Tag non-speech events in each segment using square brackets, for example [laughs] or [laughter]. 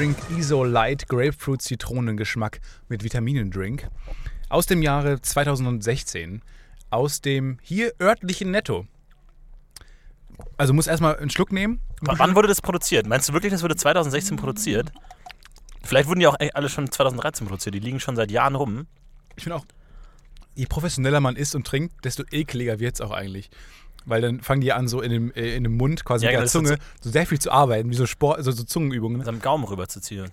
Stardrink ISO Light Grapefruit Zitronengeschmack mit Vitaminendrink aus dem Jahre 2016 aus dem hier örtlichen Netto. Also muss erstmal einen Schluck nehmen. W wann wurde das produziert? Meinst du wirklich, das wurde 2016 produziert? Vielleicht wurden die auch alle schon 2013 produziert. Die liegen schon seit Jahren rum. Ich finde auch, je professioneller man isst und trinkt, desto ekliger wird es auch eigentlich. Weil dann fangen die an, so in dem, äh, in dem Mund, quasi Ja, mit der genau, Zunge, so sehr viel zu arbeiten, wie so Sport, so, so Zungenübungen. Mit seinem Gaumen rüberzuziehen.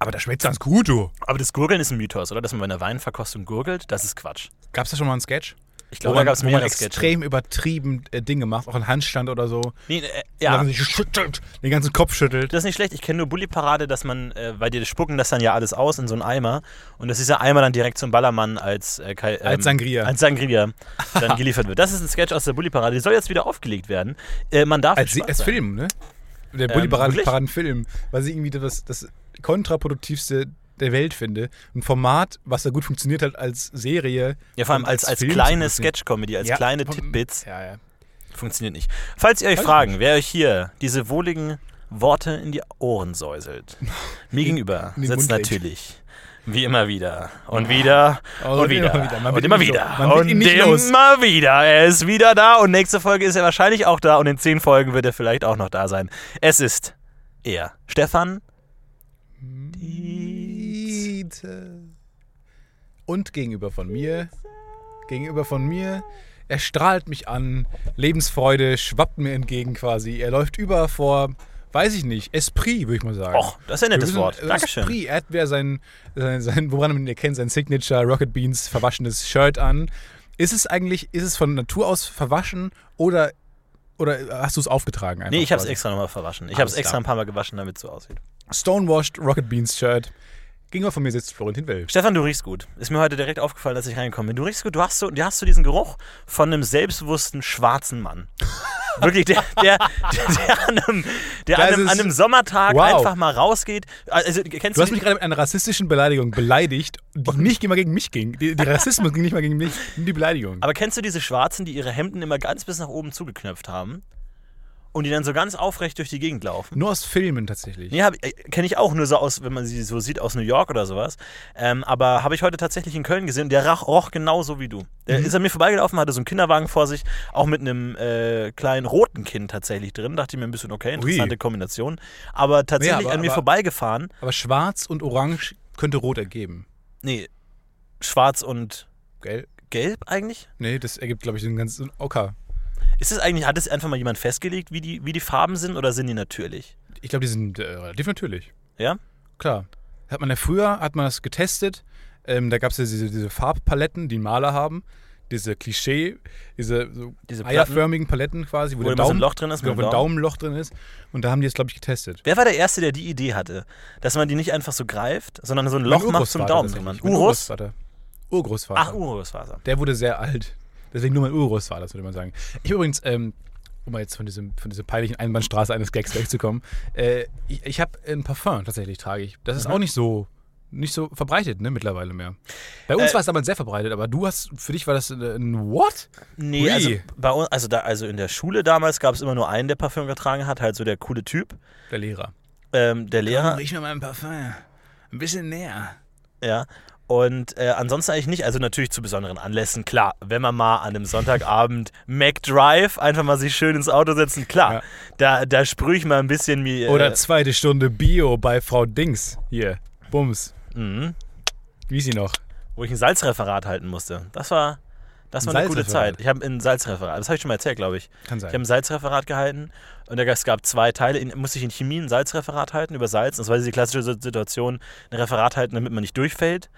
Aber das schmeckt ganz gut, du. Aber das Gurgeln ist ein Mythos, oder? Dass man bei einer Weinverkostung gurgelt, das ist Quatsch. Gab es da schon mal einen Sketch? Ich glaube, da gab es mehrere Sketche. extrem übertrieben äh, Dinge macht, auch ein Handstand oder so. Nee, äh, ja, dann sich schüttelt, den ganzen Kopf schüttelt. das ist nicht schlecht. Ich kenne nur Bulli-Parade, dass man, äh, bei dir spucken das dann ja alles aus in so einen Eimer. Und dass dieser Eimer dann direkt zum Ballermann als, äh, Kai- ähm, Als Sangria. als Sangria [laughs] dann geliefert wird. Das ist ein Sketch aus der Bulli-Parade. Die soll jetzt wieder aufgelegt werden. Äh, man darf Als, gespannt als sein. Film, ne? Der Ähm, Bulli-Paraden wirklich? Paraden-Film, weil ich irgendwie das, das kontraproduktivste der Welt finde. Ein Format, was da gut funktioniert hat als Serie. Ja, vor allem als, als Film kleine. Sketch-Comedy, als Ja, kleine Tidbits. Ja, ja. Funktioniert nicht. Falls ihr euch ich fragen, wer euch hier diese wohligen Worte in die Ohren säuselt, [laughs] mir gegenüber sitzt natürlich, wie immer wieder und wieder Oh, und wieder, immer wieder. Und immer wieder und immer wieder. Er ist wieder da und nächste Folge ist er wahrscheinlich auch da und in zehn Folgen wird er vielleicht auch noch da sein. Es ist er, Stefan. Dietze. Und gegenüber von mir, gegenüber von mir, er strahlt mich an, Lebensfreude schwappt mir entgegen quasi. Er läuft über vor, weiß ich nicht, Esprit, würde ich mal sagen. Och, das ist ein nettes Wort. äh, Dankeschön. Esprit, er hat wer sein, sein, sein, woran man ihn erkennt, sein Signature Rocket Beans verwaschenes Shirt an. Ist es eigentlich, ist es von Natur aus verwaschen oder, oder hast du es aufgetragen? Einfach Nee, ich habe es extra nochmal verwaschen. Ich habe es extra ein paar Mal gewaschen, damit es so aussieht. Stonewashed Rocket Beans Shirt. Gegenüber von mir sitzt Florentin Will. Stefan, du riechst gut. Ist mir heute direkt aufgefallen, dass ich reingekommen bin. Du riechst gut. Du hast so, du hast so diesen Geruch von einem selbstbewussten schwarzen Mann. [laughs] Wirklich, der, der, der, der, an, einem, der an, einem, an einem Sommertag Wow. einfach mal rausgeht. Also, kennst Du hast die- mich gerade mit einer rassistischen Beleidigung beleidigt, die nicht mal gegen mich ging. Die, die Rassismus ging nicht mal gegen mich, nur die Beleidigung. Aber kennst du diese Schwarzen, die ihre Hemden immer ganz bis nach oben zugeknöpft haben? Und die dann so ganz aufrecht durch die Gegend laufen? Nur aus Filmen tatsächlich. Nee, äh, kenne ich auch nur so aus, wenn man sie so sieht, aus New York oder sowas. Ähm, aber habe ich heute tatsächlich in Köln gesehen und der roch, roch genauso wie du. Der Mhm. ist an mir vorbeigelaufen, hatte so einen Kinderwagen vor sich, auch mit einem äh, kleinen roten Kind tatsächlich drin. Dachte ich mir ein bisschen, okay, interessante Ui. Kombination. Aber tatsächlich aber- an mir aber- vorbeigefahren. Aber schwarz und orange könnte rot ergeben. Nee, schwarz und Gell? gelb eigentlich? Nee, das ergibt, glaube ich, einen ganzen Ocker. Ist es eigentlich, hat es einfach mal jemand festgelegt, wie die, wie die Farben sind oder sind die natürlich? Ich glaube, die sind äh, relativ natürlich. Ja? Klar. Hat man ja früher, hat man das getestet. Ähm, da gab es ja diese, diese Farbpaletten, die Maler haben. Diese Klischee, diese, so Diese Platten, eierförmigen Paletten quasi, wo, wo der so ein Daumen, Loch drin ist. genau, wo dem ein Daumen. Daumenloch drin ist. Und da haben die es, glaube ich, getestet. Wer war der Erste, der die Idee hatte, dass man die nicht einfach so greift, sondern so ein Loch macht zum Daumen? Urgroßvater. Urgroßvater. Ach, Urgroßvater. Der wurde sehr alt. Deswegen nur mein Urgroßvater, das würde man sagen. Ich übrigens, ähm, um mal jetzt von, diesem, von dieser peinlichen Einbahnstraße eines Gags wegzukommen, äh, ich, ich habe ein Parfum tatsächlich, trage ich. Das ist Mhm. auch nicht so nicht so verbreitet, ne, mittlerweile mehr. Bei uns Äh, war es damals sehr verbreitet, aber du hast, für dich war das äh, ein What? Nee, Ui. also bei uns, also da, also in der Schule damals gab es immer nur einen, der Parfüm getragen hat, halt so der coole Typ. Der Lehrer. Ähm, der Lehrer. riech mir mal ein Parfum. Ein bisschen näher. Ja. Und äh, ansonsten eigentlich nicht. Also natürlich zu besonderen Anlässen, klar. Wenn man mal an einem Sonntagabend [laughs] McDrive einfach mal sich schön ins Auto setzen, klar. Ja. Da, da sprühe ich mal ein bisschen mir. Oder Äh, zweite Stunde Bio bei Frau Dings. Hier. Bums. mhm. Wie ist sie noch? wo ich ein Salzreferat halten musste. Das war, das war eine gute? Zeit. Ich habe ein Salzreferat, das habe ich schon mal erzählt, glaube ich. Kann Ich habe sein. ein Salzreferat gehalten und es gab zwei Teile. In, musste ich in Chemie ein Salzreferat halten über Salz. Das war diese klassische Si- Situation, ein Referat halten, damit man nicht durchfällt.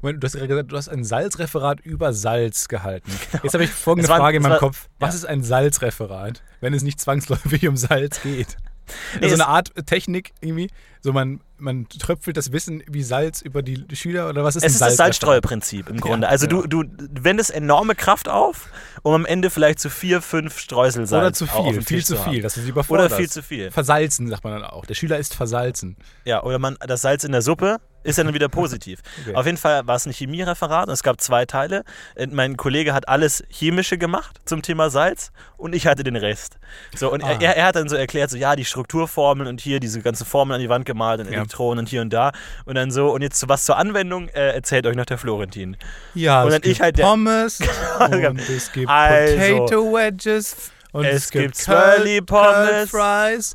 Moment, Du hast gerade gesagt, du hast ein Salzreferat über Salz gehalten. [laughs] Jetzt habe ich folgende war- Frage in meinem war- Kopf. Was ja. ist ein Salzreferat, wenn es nicht zwangsläufig um Salz geht? Nee, so es- eine Art Technik irgendwie. So man, man tröpfelt das Wissen wie Salz über die Schüler oder was ist Es ist das? Salzstreuerprinzip im Grunde. also genau. du, du wendest enorme Kraft auf, um am Ende vielleicht zu vier, fünf Streusel Salz Oder zu viel, viel zu viel, dass du sie überforderst. Oder viel zu viel. Versalzen, sagt man dann auch. Der Schüler ist versalzen. Ja, oder man, das Salz in der Suppe ist ja dann wieder positiv. [laughs] Okay. Auf jeden Fall war es ein Chemiereferat und es gab zwei Teile. Äh, Mein Kollege hat alles Chemische gemacht zum Thema Salz und ich hatte den Rest. So, und Ah. er, er hat dann so erklärt, so ja, die Strukturformeln und hier diese ganzen Formeln an die Wand gemalt und Ja. Elektronen und hier und da. Und dann so, und jetzt was zur Anwendung äh, erzählt euch noch der Florentin. Ja, Und es dann gibt ich halt der- Pommes [laughs] und es gibt Also, Potato Wedges und es es, gibt gibt Curly Pommes Fries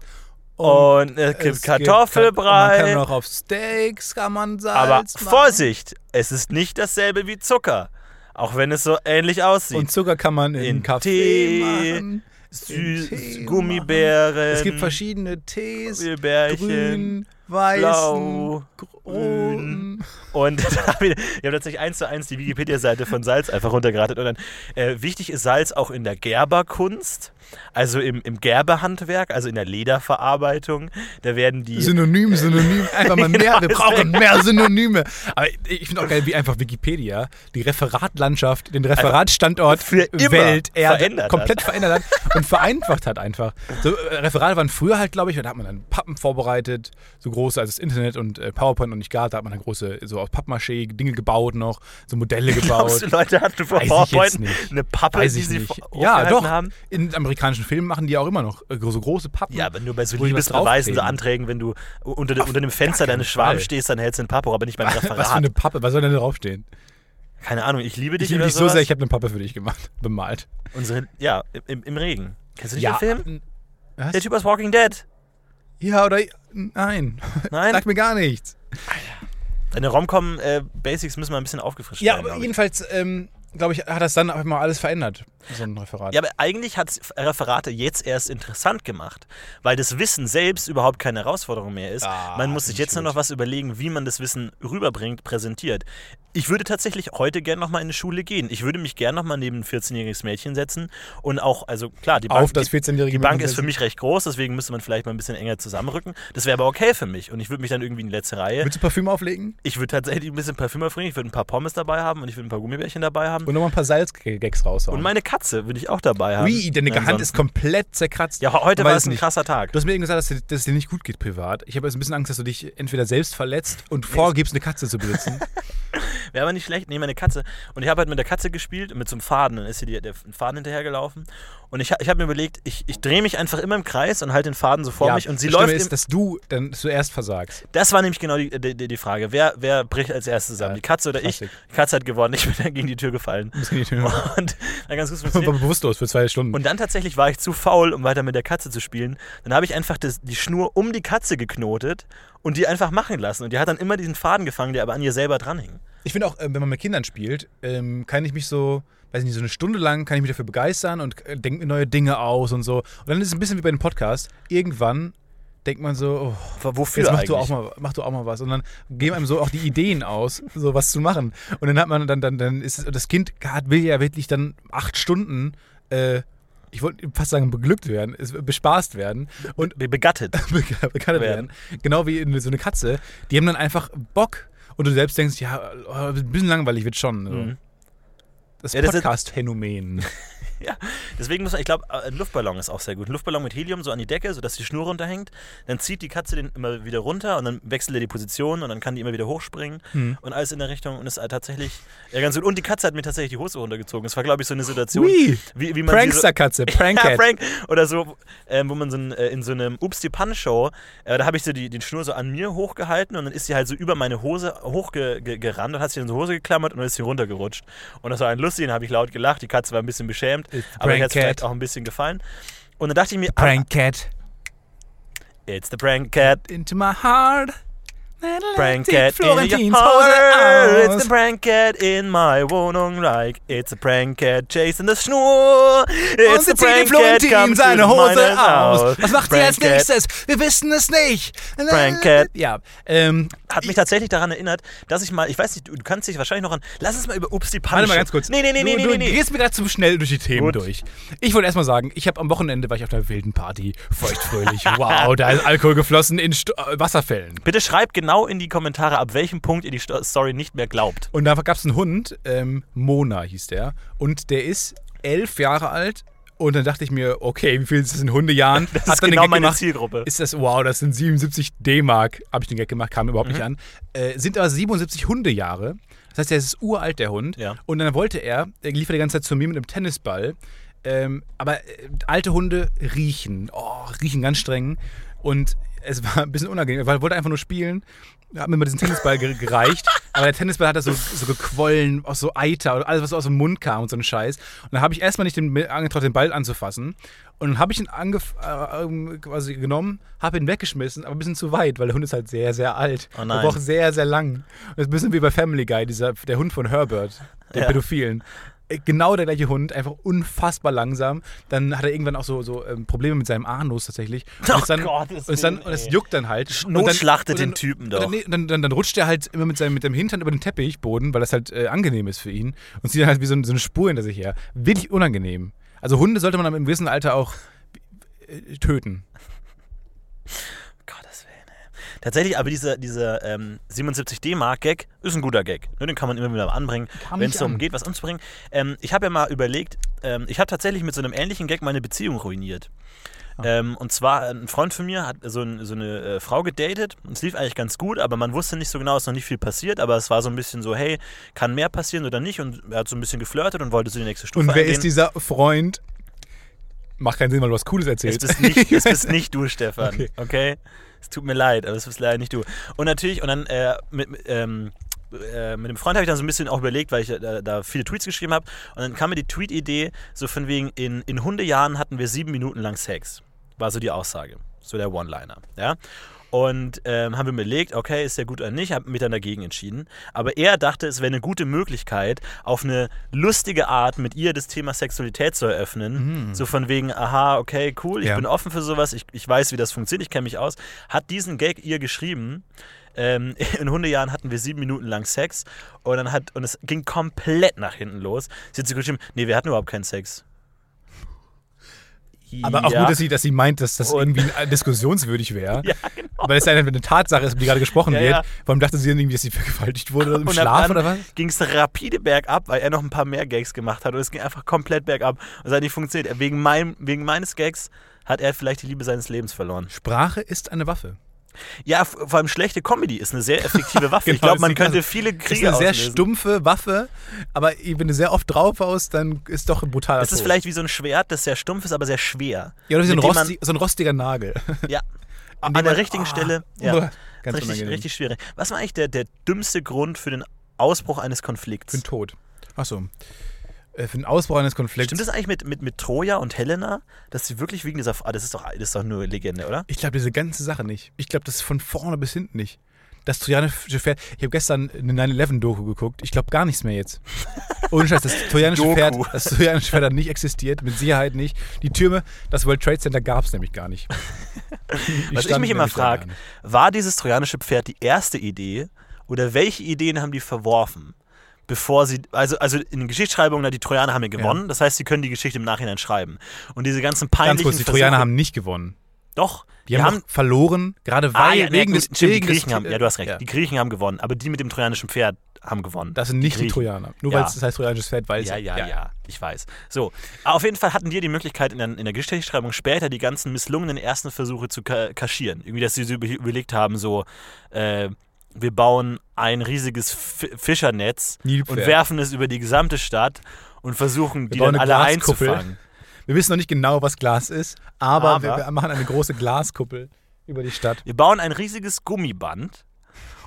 Und es gibt es Kartoffelbrei. man kann noch auf Steaks kann man Salz aber machen. Vorsicht, es ist nicht dasselbe wie Zucker. Auch wenn es so ähnlich aussieht. Und Zucker kann man in, In Kaffee Tee, machen. Süß, Gummibären. Es gibt verschiedene Tees. Gummibärchen. Grün, weißen, blau, roten. Und [laughs] ich habe tatsächlich eins zu eins die Wikipedia-Seite von Salz einfach runtergeratet. Und dann, äh, wichtig ist Salz auch in der Gerberkunst, also im, im Gerberhandwerk, also in der Lederverarbeitung. Da werden die. Synonym, Synonym, [laughs] einfach mal mehr. Wir Genau, brauchen mehr Synonyme. Aber ich finde auch geil, wie einfach Wikipedia die Referatlandschaft, den Referatstandort für immer Welt, Erde verändert komplett verändert hat und vereinfacht hat einfach. So, äh, Referate waren früher halt, glaube ich, da hat man dann Pappen vorbereitet, so große, als das Internet und äh, PowerPoint noch nicht gab, da hat man dann große, so aus Pappmaché Dinge gebaut noch, so Modelle [laughs] Glaubst gebaut. du, Leute hatten vor PowerPoint eine Pappe, die sie nicht. Ja, doch. haben? In amerikanischen Filmen machen die auch immer noch äh, so große Pappen. Ja, aber nur bei so Liebesbeweisen, so. Anträgen, wenn du unter, dem- unter dem Fenster deines Fall. stehst, dann hältst du ein Papo, aber nicht beim Was für Referat. eine Pappe, was soll denn da draufstehen? Keine Ahnung, ich liebe dich Ich liebe dich so sehr, ich habe eine Pappe für dich gemacht, [laughs] bemalt. Unsere, ja, im, im Regen. Kennst du nicht den Film? n- Was? Der Typ aus Walking Dead. Ja, oder. Nein. Nein? Sag mir gar nichts. Deine Romcom-Basics müssen mal ein bisschen aufgefrischt Ja, werden. aber glaub ich. jedenfalls, ähm, glaube ich, hat das dann einfach mal alles verändert, so ein Referat. Ja, aber eigentlich hat Referate jetzt erst interessant gemacht, weil das Wissen selbst überhaupt keine Herausforderung mehr ist. Ah, man muss sich jetzt nur noch was überlegen, wie man das Wissen rüberbringt, präsentiert. Ich würde tatsächlich heute gern nochmal in eine Schule gehen. Ich würde mich gern nochmal neben ein 14-jähriges Mädchen setzen und auch, also klar, die Bank, Auf das die, 14-jährige die Bank ist für mich recht groß, deswegen müsste man vielleicht mal ein bisschen enger zusammenrücken. Das wäre aber okay für mich und ich würde mich dann irgendwie in die letzte Reihe. Willst du Parfüm auflegen? Ich würde tatsächlich ein bisschen Parfüm aufbringen, ich würde ein paar Pommes dabei haben und ich würde ein paar Gummibärchen dabei haben. Raushauen. Und nochmal ein paar Salzgags raushauen. Und meine Katze will ich auch dabei haben. Ui, deine Hand ist komplett zerkratzt. Ja, heute war es ein nicht. krasser Tag. Du hast mir eben gesagt, dass, dir- dass es dir nicht gut geht privat. Ich habe jetzt ein bisschen Angst, dass du dich entweder selbst verletzt und vorgibst, eine Katze zu besitzen. [laughs] Wäre aber nicht schlecht. Nee, meine Katze. Und ich habe halt mit der Katze gespielt, mit so einem Faden. Dann ist hier die, der Faden hinterhergelaufen. Und ich, ich habe mir überlegt, ich, ich drehe mich einfach immer im Kreis und halte den Faden so vor Ja, mich. Und sie das läuft. ist, im, dass du dann zuerst versagst. das war nämlich genau die, die, die- Frage. Wer, wer bricht als erstes zusammen? Ja, Die Katze oder ich? Klassik. Die Katze hat gewonnen. Ich bin dann gegen die Tür gefallen. Das kann ich nicht mehr. Und dann ganz funktioniert. [laughs] bewusstlos für zwei Stunden. Und dann tatsächlich war ich zu faul, um weiter mit der Katze zu spielen. Dann habe ich einfach das, die Schnur um die Katze geknotet und die einfach machen lassen. Und die hat dann immer diesen Faden gefangen, der aber an ihr selber dranhing. Ich finde auch, ähm, wenn man mit Kindern spielt, ähm, kann ich mich so, weiß ich nicht, so eine Stunde lang kann ich mich dafür begeistern und äh, denke mir neue Dinge aus und so. Und dann ist es ein bisschen wie bei dem Podcast. Irgendwann denkt man so, oh, Wofür jetzt mach eigentlich? du, auch mal, mach du auch mal was. Und dann geben einem so auch die Ideen aus, so was zu machen. Und dann hat man, dann, dann, dann ist das Kind hat, will ja wirklich dann acht Stunden, äh, ich wollte fast sagen, beglückt werden, es- bespaßt werden. Und Be- Begattet. [laughs] bekannt werden. Genau wie so eine Katze. Die haben dann einfach Bock. Und du selbst denkst, ja, oh, ein bisschen langweilig wird schon. So. Mhm. Das Podcast-Phänomen. Ja, [laughs] [laughs] deswegen muss man, ich glaube, äh, ein Luftballon ist auch sehr gut. Ein Luftballon mit Helium so an die Decke, sodass die Schnur runterhängt. Dann zieht die Katze den immer wieder runter und dann wechselt er die Position und dann kann die immer wieder hochspringen Hm. und alles in der Richtung und ist halt tatsächlich ja, ganz gut. Und die Katze hat mir tatsächlich die Hose runtergezogen. Das war, glaube ich, so eine Situation, wie, wie man sie so, Prankster-Katze, [laughs] ja. Frank oder so, ähm, wo man so ein, äh, in so einem Ups die Pan Show, äh, da habe ich so die, die Schnur so an mir hochgehalten und dann ist sie halt so über meine Hose hochgerannt ge gerannt und hat sich in so Hose geklammert und dann ist sie runtergerutscht. Und das war ein lustig, dann habe ich laut gelacht, die Katze war ein bisschen beschämt, aber mir hat es vielleicht auch ein bisschen gefallen. Und dann dachte ich mir, ah, Prankcat. it's the prank cat. Into my heart. Prank cat in your. It's Hose the prank cat in my Wohnung like it's a prank cat chasing the Schnur. It's Und the sie zieht die prank cat Florentin seine Hose aus. Was macht sie Prank als nächstes? Wir wissen es nicht. Prank Cat. Ja, ähm, Hat mich tatsächlich daran erinnert, dass ich mal, ich weiß nicht, du, du kannst dich wahrscheinlich noch an. Lass uns mal über Ups die Pan Warte mal ganz kurz. Nee, nee, nee, du, nee, du nee, nee. gehst mir gerade zu schnell durch die Themen Gut. durch. Ich wollte erstmal sagen, ich habe am Wochenende war ich auf einer wilden Party. Feuchtfröhlich. wow, da ist Alkohol geflossen in Sto äh, Wasserfällen. Bitte schreibt genau in die Kommentare, ab welchem Punkt ihr die Sto- Story nicht mehr glaubt. Und da gab es einen Hund, ähm, Mona hieß der. Und der ist elf Jahre alt. Und dann dachte ich mir, okay, wie viel ist das in Hundejahren? [laughs] Das Hab ist genau meine gemacht, Zielgruppe. Ist das, wow, das sind 77 D-Mark, habe ich den Gag gemacht, kam überhaupt Mhm. nicht an. Äh, sind aber 77 Hundejahre. Das heißt, er ist uralt, der Hund. Ja. Und dann wollte er, er lief die ganze Zeit zu mir mit einem Tennisball. Ähm, aber äh, alte Hunde riechen, oh, riechen ganz streng. Und es war ein bisschen unangenehm, weil er wollte einfach nur spielen. Hat mir mal diesen Tennisball ge gereicht, [laughs] aber der Tennisball hat da so, so gequollen, aus so Eiter oder alles, was so aus dem Mund kam und so ein Scheiß. Und dann habe ich erstmal nicht den, angetraut, den Ball anzufassen. Und dann habe ich ihn äh, ähm, quasi genommen, habe ihn weggeschmissen, aber ein bisschen zu weit, weil der Hund ist halt sehr, sehr alt. Oh Der nein. braucht sehr, sehr lang. Und das ist ein bisschen wie bei Family Guy, dieser, der Hund von Herbert, der Ja. Pädophilen. Äh, Genau der gleiche Hund, einfach unfassbar langsam. Dann hat er irgendwann auch so, so ähm, Probleme mit seinem Anus tatsächlich. Und Oh dann, Gottes und, ist dann, und es juckt dann halt. Und Notschlachtet dann, den und dann, Typen und doch. Dann, nee, dann, dann, dann rutscht er halt immer mit seinem, mit dem Hintern über den Teppichboden, weil das halt äh, angenehm ist für ihn. Und zieht dann halt wie so, so eine Spur hinter sich her. Wirklich unangenehm. Also Hunde sollte man im gewissen Alter auch äh, töten. Tatsächlich, aber dieser, dieser ähm, 77 D-Mark-Gag ist ein guter Gag. Ne, den kann man immer wieder anbringen, wenn es darum an. geht, was anzubringen. Ähm, ich habe ja mal überlegt, ähm, ich habe tatsächlich mit so einem ähnlichen Gag meine Beziehung ruiniert. Ah. Ähm, und zwar, ein Freund von mir hat so, ein, so eine äh, Frau gedatet. und Es lief eigentlich ganz gut, aber man wusste nicht so genau, es ist noch nicht viel passiert. Aber es war so ein bisschen so, hey, kann mehr passieren oder nicht? Und er hat so ein bisschen geflirtet und wollte so die nächste Stufe Und wer eingehen. ist dieser Freund? Macht keinen Sinn, weil du was Cooles Es erzählst. bist nicht, es bist [laughs] nicht du, Stefan. Okay. Okay. Es tut mir leid, aber es bist leider nicht du. Und natürlich, und dann äh, mit, ähm, äh, mit dem Freund habe ich dann so ein bisschen auch überlegt, weil ich da, da viele Tweets geschrieben habe. Und dann kam mir die Tweet-Idee, so von wegen, in, in Hundejahren hatten wir sieben Minuten lang Sex. War so die Aussage. So der One-Liner. Ja. Und ähm, haben wir überlegt, okay, ist der gut oder nicht, haben mich dann dagegen entschieden. Aber er dachte, es wäre eine gute Möglichkeit, auf eine lustige Art mit ihr das Thema Sexualität zu eröffnen. So von wegen, aha, okay, cool, ich Ja. bin offen für sowas, ich, ich weiß, wie das funktioniert, ich kenne mich aus. Hat diesen Gag ihr geschrieben. Ähm, [laughs] in Hundejahren hatten wir sieben Minuten lang Sex und dann hat und es ging komplett nach hinten los. Sie hat so geschrieben, nee, wir hatten überhaupt keinen Sex. Aber auch ja. gut, dass sie, dass sie meint, dass das Und- irgendwie diskussionswürdig wäre. [laughs] Ja, genau. Weil es ja eine Tatsache ist, um die gerade gesprochen Ja, wird. ja. Warum dachte sie irgendwie, dass sie vergewaltigt wurde im [laughs] Und Schlaf oder was? ging es rapide bergab, weil er noch ein paar mehr Gags gemacht hat und es ging einfach komplett bergab. Und es hat nicht funktioniert. Wegen, meinem, wegen meines Gags hat er vielleicht die Liebe seines Lebens verloren. Sprache ist eine Waffe. Ja, vor allem schlechte Comedy ist eine sehr effektive Waffe. [laughs] ich Genau, glaube, man könnte Klasse. viele Das ist Kriege eine sehr auslösen. stumpfe Waffe, aber wenn du sehr oft drauf haust, dann ist doch ein brutaler Es ist Tod. vielleicht wie so ein Schwert, das sehr stumpf ist, aber sehr schwer. Ja, oder wie so ein, rosti so ein rostiger Nagel. Ja. [laughs] An der man- richtigen Ah, Stelle. Ja. uah, Ganz richtig, richtig schwierig. Was war eigentlich der, der dümmste Grund für den Ausbruch eines Konflikts? Für den Tod. Achso. Äh, für den Ausbruch eines Konflikts. Stimmt das eigentlich mit, mit, mit Troja und Helena, dass sie wirklich wegen dieser. Ah, das ist doch, das ist doch nur Legende, oder? Ich glaube diese ganze Sache nicht. Ich glaube, das ist von vorne bis hinten nicht. Das trojanische Pferd. Ich habe gestern eine 9-11-Doku geguckt. Ich glaube gar nichts mehr jetzt. Ohne Scheiß, das [laughs] trojanische. Pferd, das trojanische Pferd hat nicht existiert, mit Sicherheit nicht. Die Türme, das World Trade Center gab es nämlich gar nicht. Die Was ich mich immer frage, war dieses trojanische Pferd die erste Idee oder welche Ideen haben die verworfen? Bevor sie, also, also in den Geschichtsschreibungen, na, die Trojaner haben ja gewonnen, das heißt, sie können die Geschichte im Nachhinein schreiben. Und diese ganzen peinlichen Ganz kurz, die Versuche- Trojaner haben nicht gewonnen. Doch, Die, haben, doch verloren, gerade weil ah, ja, wegen des gut, stimmt, die wegen des- Griechen haben, ja, du hast recht, Ja. die Griechen haben gewonnen, aber die mit dem trojanischen Pferd haben gewonnen. Das sind nicht die, Griechen. Trojaner. Nur Ja. weil es das heißt trojanisches Pferd, weil Ja, sie. ja, ja, ich weiß. So, aber auf jeden Fall hatten die die Möglichkeit, in der, in der Geschichtsschreibung später die ganzen misslungenen ersten Versuche zu ka kaschieren. Irgendwie, dass sie so über- überlegt haben, so, äh, wir bauen ein riesiges Fischernetz Nilpferd. und werfen es über die gesamte Stadt und versuchen, die dann alle Glaskuppel. einzufangen. Wir wissen noch nicht genau, was Glas ist, aber, Aber- wir, wir machen eine große Glaskuppel über die Stadt. Wir bauen ein riesiges Gummiband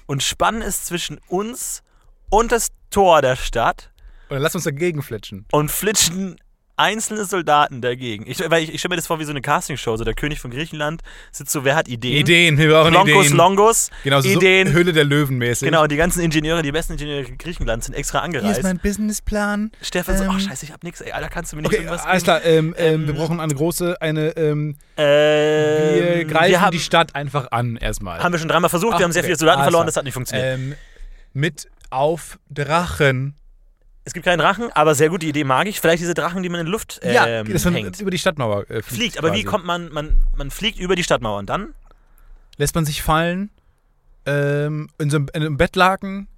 und spannen es zwischen uns und das Tor der Stadt Und dann lass uns dagegen flitschen. und flitschen einzelne Soldaten dagegen. Ich, weil ich, ich stelle mir das vor wie so eine Castingshow. So der König von Griechenland sitzt so, wer hat Ideen? Ideen, wir brauchen Lonkos, Ideen. Longos, genau, so, Ideen. so Höhle der Löwen mäßig. Genau, die ganzen Ingenieure, die besten Ingenieure Griechenlands sind extra Hier ist angereist. mein Businessplan. Stefan so, ähm, ach scheiße, ich hab nix, ey, Alter, kannst du mir nicht Okay, irgendwas alles geben? klar. Ähm, ähm, Ähm, wir brauchen eine große, eine, ähm, Ähm, wir greifen haben, die Stadt einfach an erstmal. haben wir schon dreimal versucht, Ach, wir haben sehr okay, viele Soldaten alles verloren, klar. das hat nicht funktioniert. ähm, mit auf Drachen. Es gibt keinen Drachen, aber sehr gut, die Idee mag ich. Vielleicht diese Drachen, die man in Luft ähm, ja, man hängt. über die Stadtmauer äh, fliegt. Fliegt, aber wie kommt man, man, man fliegt über die Stadtmauer und dann? Lässt man sich fallen, ähm, in so einem, in einem Bettlaken,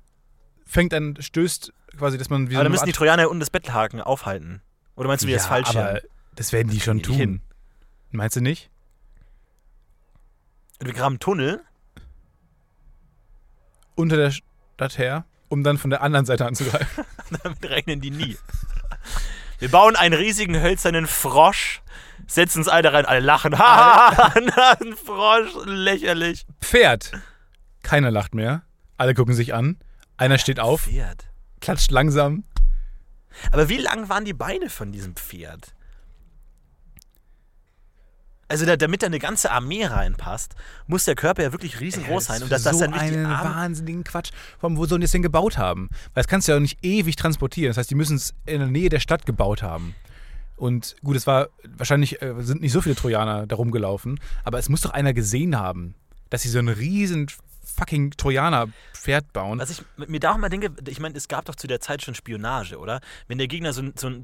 fängt an, stößt quasi, dass man wie aber dann müssen die Trojaner ja unten das Betthaken aufhalten. Oder meinst du, wie das falsch aber das werden die schon tun. nicht Meinst du nicht? Wir graben einen Tunnel. Unter der Stadt her, um dann von der anderen Seite anzugreifen. [laughs] Damit rechnen die nie. Wir bauen einen riesigen hölzernen Frosch, setzen uns alle rein, alle lachen. Ha, [laughs] ein Frosch, lächerlich. Pferd. Keiner lacht mehr. Alle gucken sich an. Einer steht auf, Pferd. klatscht langsam. Aber wie lang waren die Beine von diesem Pferd? Also da, damit da eine ganze Armee reinpasst, muss der Körper ja wirklich riesengroß sein. Und dass das so dann die einen Arme... wahnsinnigen Quatsch. Allem, wo sollen die das denn gebaut haben? Weil das kannst du ja auch nicht ewig transportieren. Das heißt, die müssen es in der Nähe der Stadt gebaut haben. Und gut, es war wahrscheinlich äh, sind nicht so viele Trojaner da rumgelaufen, aber es muss doch einer gesehen haben, dass sie so einen riesen fucking Trojaner-Pferd bauen. Was ich mir da auch mal denke, ich meine, es gab doch zu der Zeit schon Spionage, oder? Wenn der Gegner so ein, so ein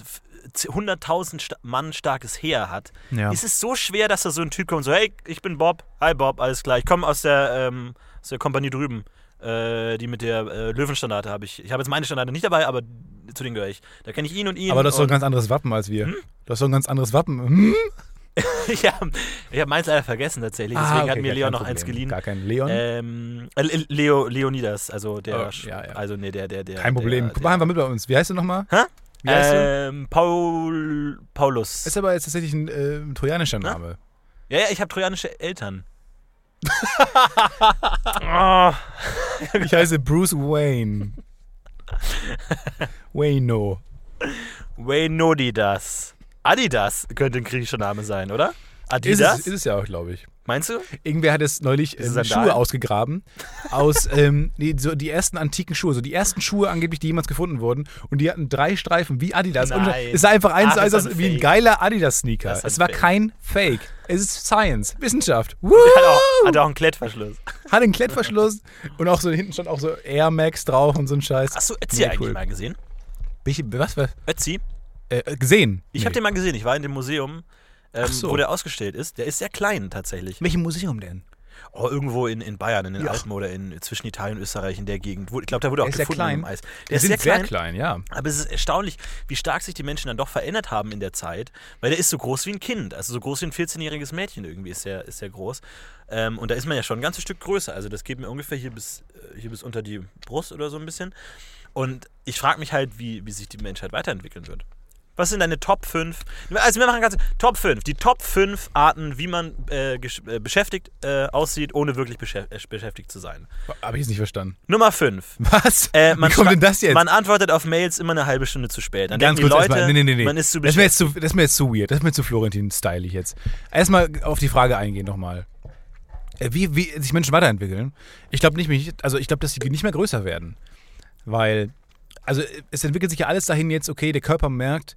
100.000 Sta- Mann starkes Heer hat, Ja. ist es so schwer, dass da so ein Typ kommt und so, hey, ich bin Bob, hi Bob, alles klar, ich komme aus der, ähm, aus der Kompanie drüben, äh, die mit der äh, Löwenstandarte habe ich, ich habe jetzt meine Standarte nicht dabei, aber zu denen gehöre ich. Da kenne ich ihn und ihn. Aber das ist doch ein ganz anderes Wappen als wir. Du hast doch ein ganz anderes Wappen. Hm? [laughs] ich habe meins leider vergessen tatsächlich, deswegen Ah, okay, hat mir Leon noch eins Problem. geliehen. Gar kein Leon. Ähm, äh, Leo, Leonidas, also der, Oh, ja, ja. also nee, der, der, der. kein Problem. Der, Guck mal einfach mit bei uns. Wie heißt du nochmal? Hä? Wie heißt du? Ähm, Paul, Paulus. Ist aber jetzt tatsächlich ein äh, trojanischer Na? Name. Ja, ja, ich habe trojanische Eltern. oh, [laughs] Ich heiße Bruce Wayne. [laughs] Wayno. Waynodidas. Adidas könnte ein griechischer Name sein, oder? Ist Adidas? es, ist es ja auch, glaube ich. Meinst du? Irgendwer hat es neulich Ist ähm? Schuhe ausgegraben. Aus [laughs] ähm, nee, so die ersten antiken Schuhe. So die ersten Schuhe angeblich, die jemals gefunden wurden. Und die hatten drei Streifen wie Adidas. Und Nein. es sah einfach eins zu eins aus ist wie ein geiler Adidas-Sneaker. Das ist Es war Fake. kein Fake. Es ist Science, Wissenschaft. Woo! [laughs] Hat auch, hat auch einen Klettverschluss. Hat einen Klettverschluss und auch so hinten stand auch so Air Max drauf und so ein Scheiß. Hast du Ötzi Nee, eigentlich cool. mal gesehen? Welche, was? was Ötzi? Äh, gesehen? Ich Nee. habe den mal gesehen. Ich war in dem Museum ähm, so. wo der ausgestellt ist. Der ist sehr klein tatsächlich. Welchem Museum denn? Oh, irgendwo in, in Bayern, in den Ja. Alpen oder in, zwischen Italien und Österreich in der Gegend. Ich glaube, da wurde auch Der sehr gefunden im Eis. Der ist sehr klein, klein, ja. aber es ist erstaunlich, wie stark sich die Menschen dann doch verändert haben in der Zeit, weil der ist so groß wie ein Kind, also so groß wie ein 14-jähriges Mädchen irgendwie ist der, ist der groß. Ähm, und da ist man ja schon ein ganzes Stück größer, also das geht mir ungefähr hier bis, äh, hier bis unter die Brust oder so ein bisschen. Und ich frage mich halt, wie, wie sich die Menschheit weiterentwickeln wird. Was sind deine Top 5? Also wir machen ganz Top 5. Die Top 5 Arten, wie man äh, äh, beschäftigt äh, aussieht, ohne wirklich beschäf äh, beschäftigt zu sein. Habe ich jetzt nicht verstanden. Nummer 5. Was? Äh, man Wie kommt denn das jetzt? Man antwortet auf Mails immer eine halbe Stunde zu spät. Dann Ganz kurz Leute, erstmal. Nee, nee, nee, nee. man ist zu das, ist mir beschäftigt. jetzt zu, das ist mir jetzt zu weird. Das ist mir zu Florentin-stylig jetzt. Erstmal auf die Frage eingehen nochmal. Äh, Wie, wie sich Menschen weiterentwickeln. Ich glaube nicht, also ich glaube, dass sie nicht mehr größer werden. Weil, also es entwickelt sich ja alles dahin jetzt, okay, der Körper merkt,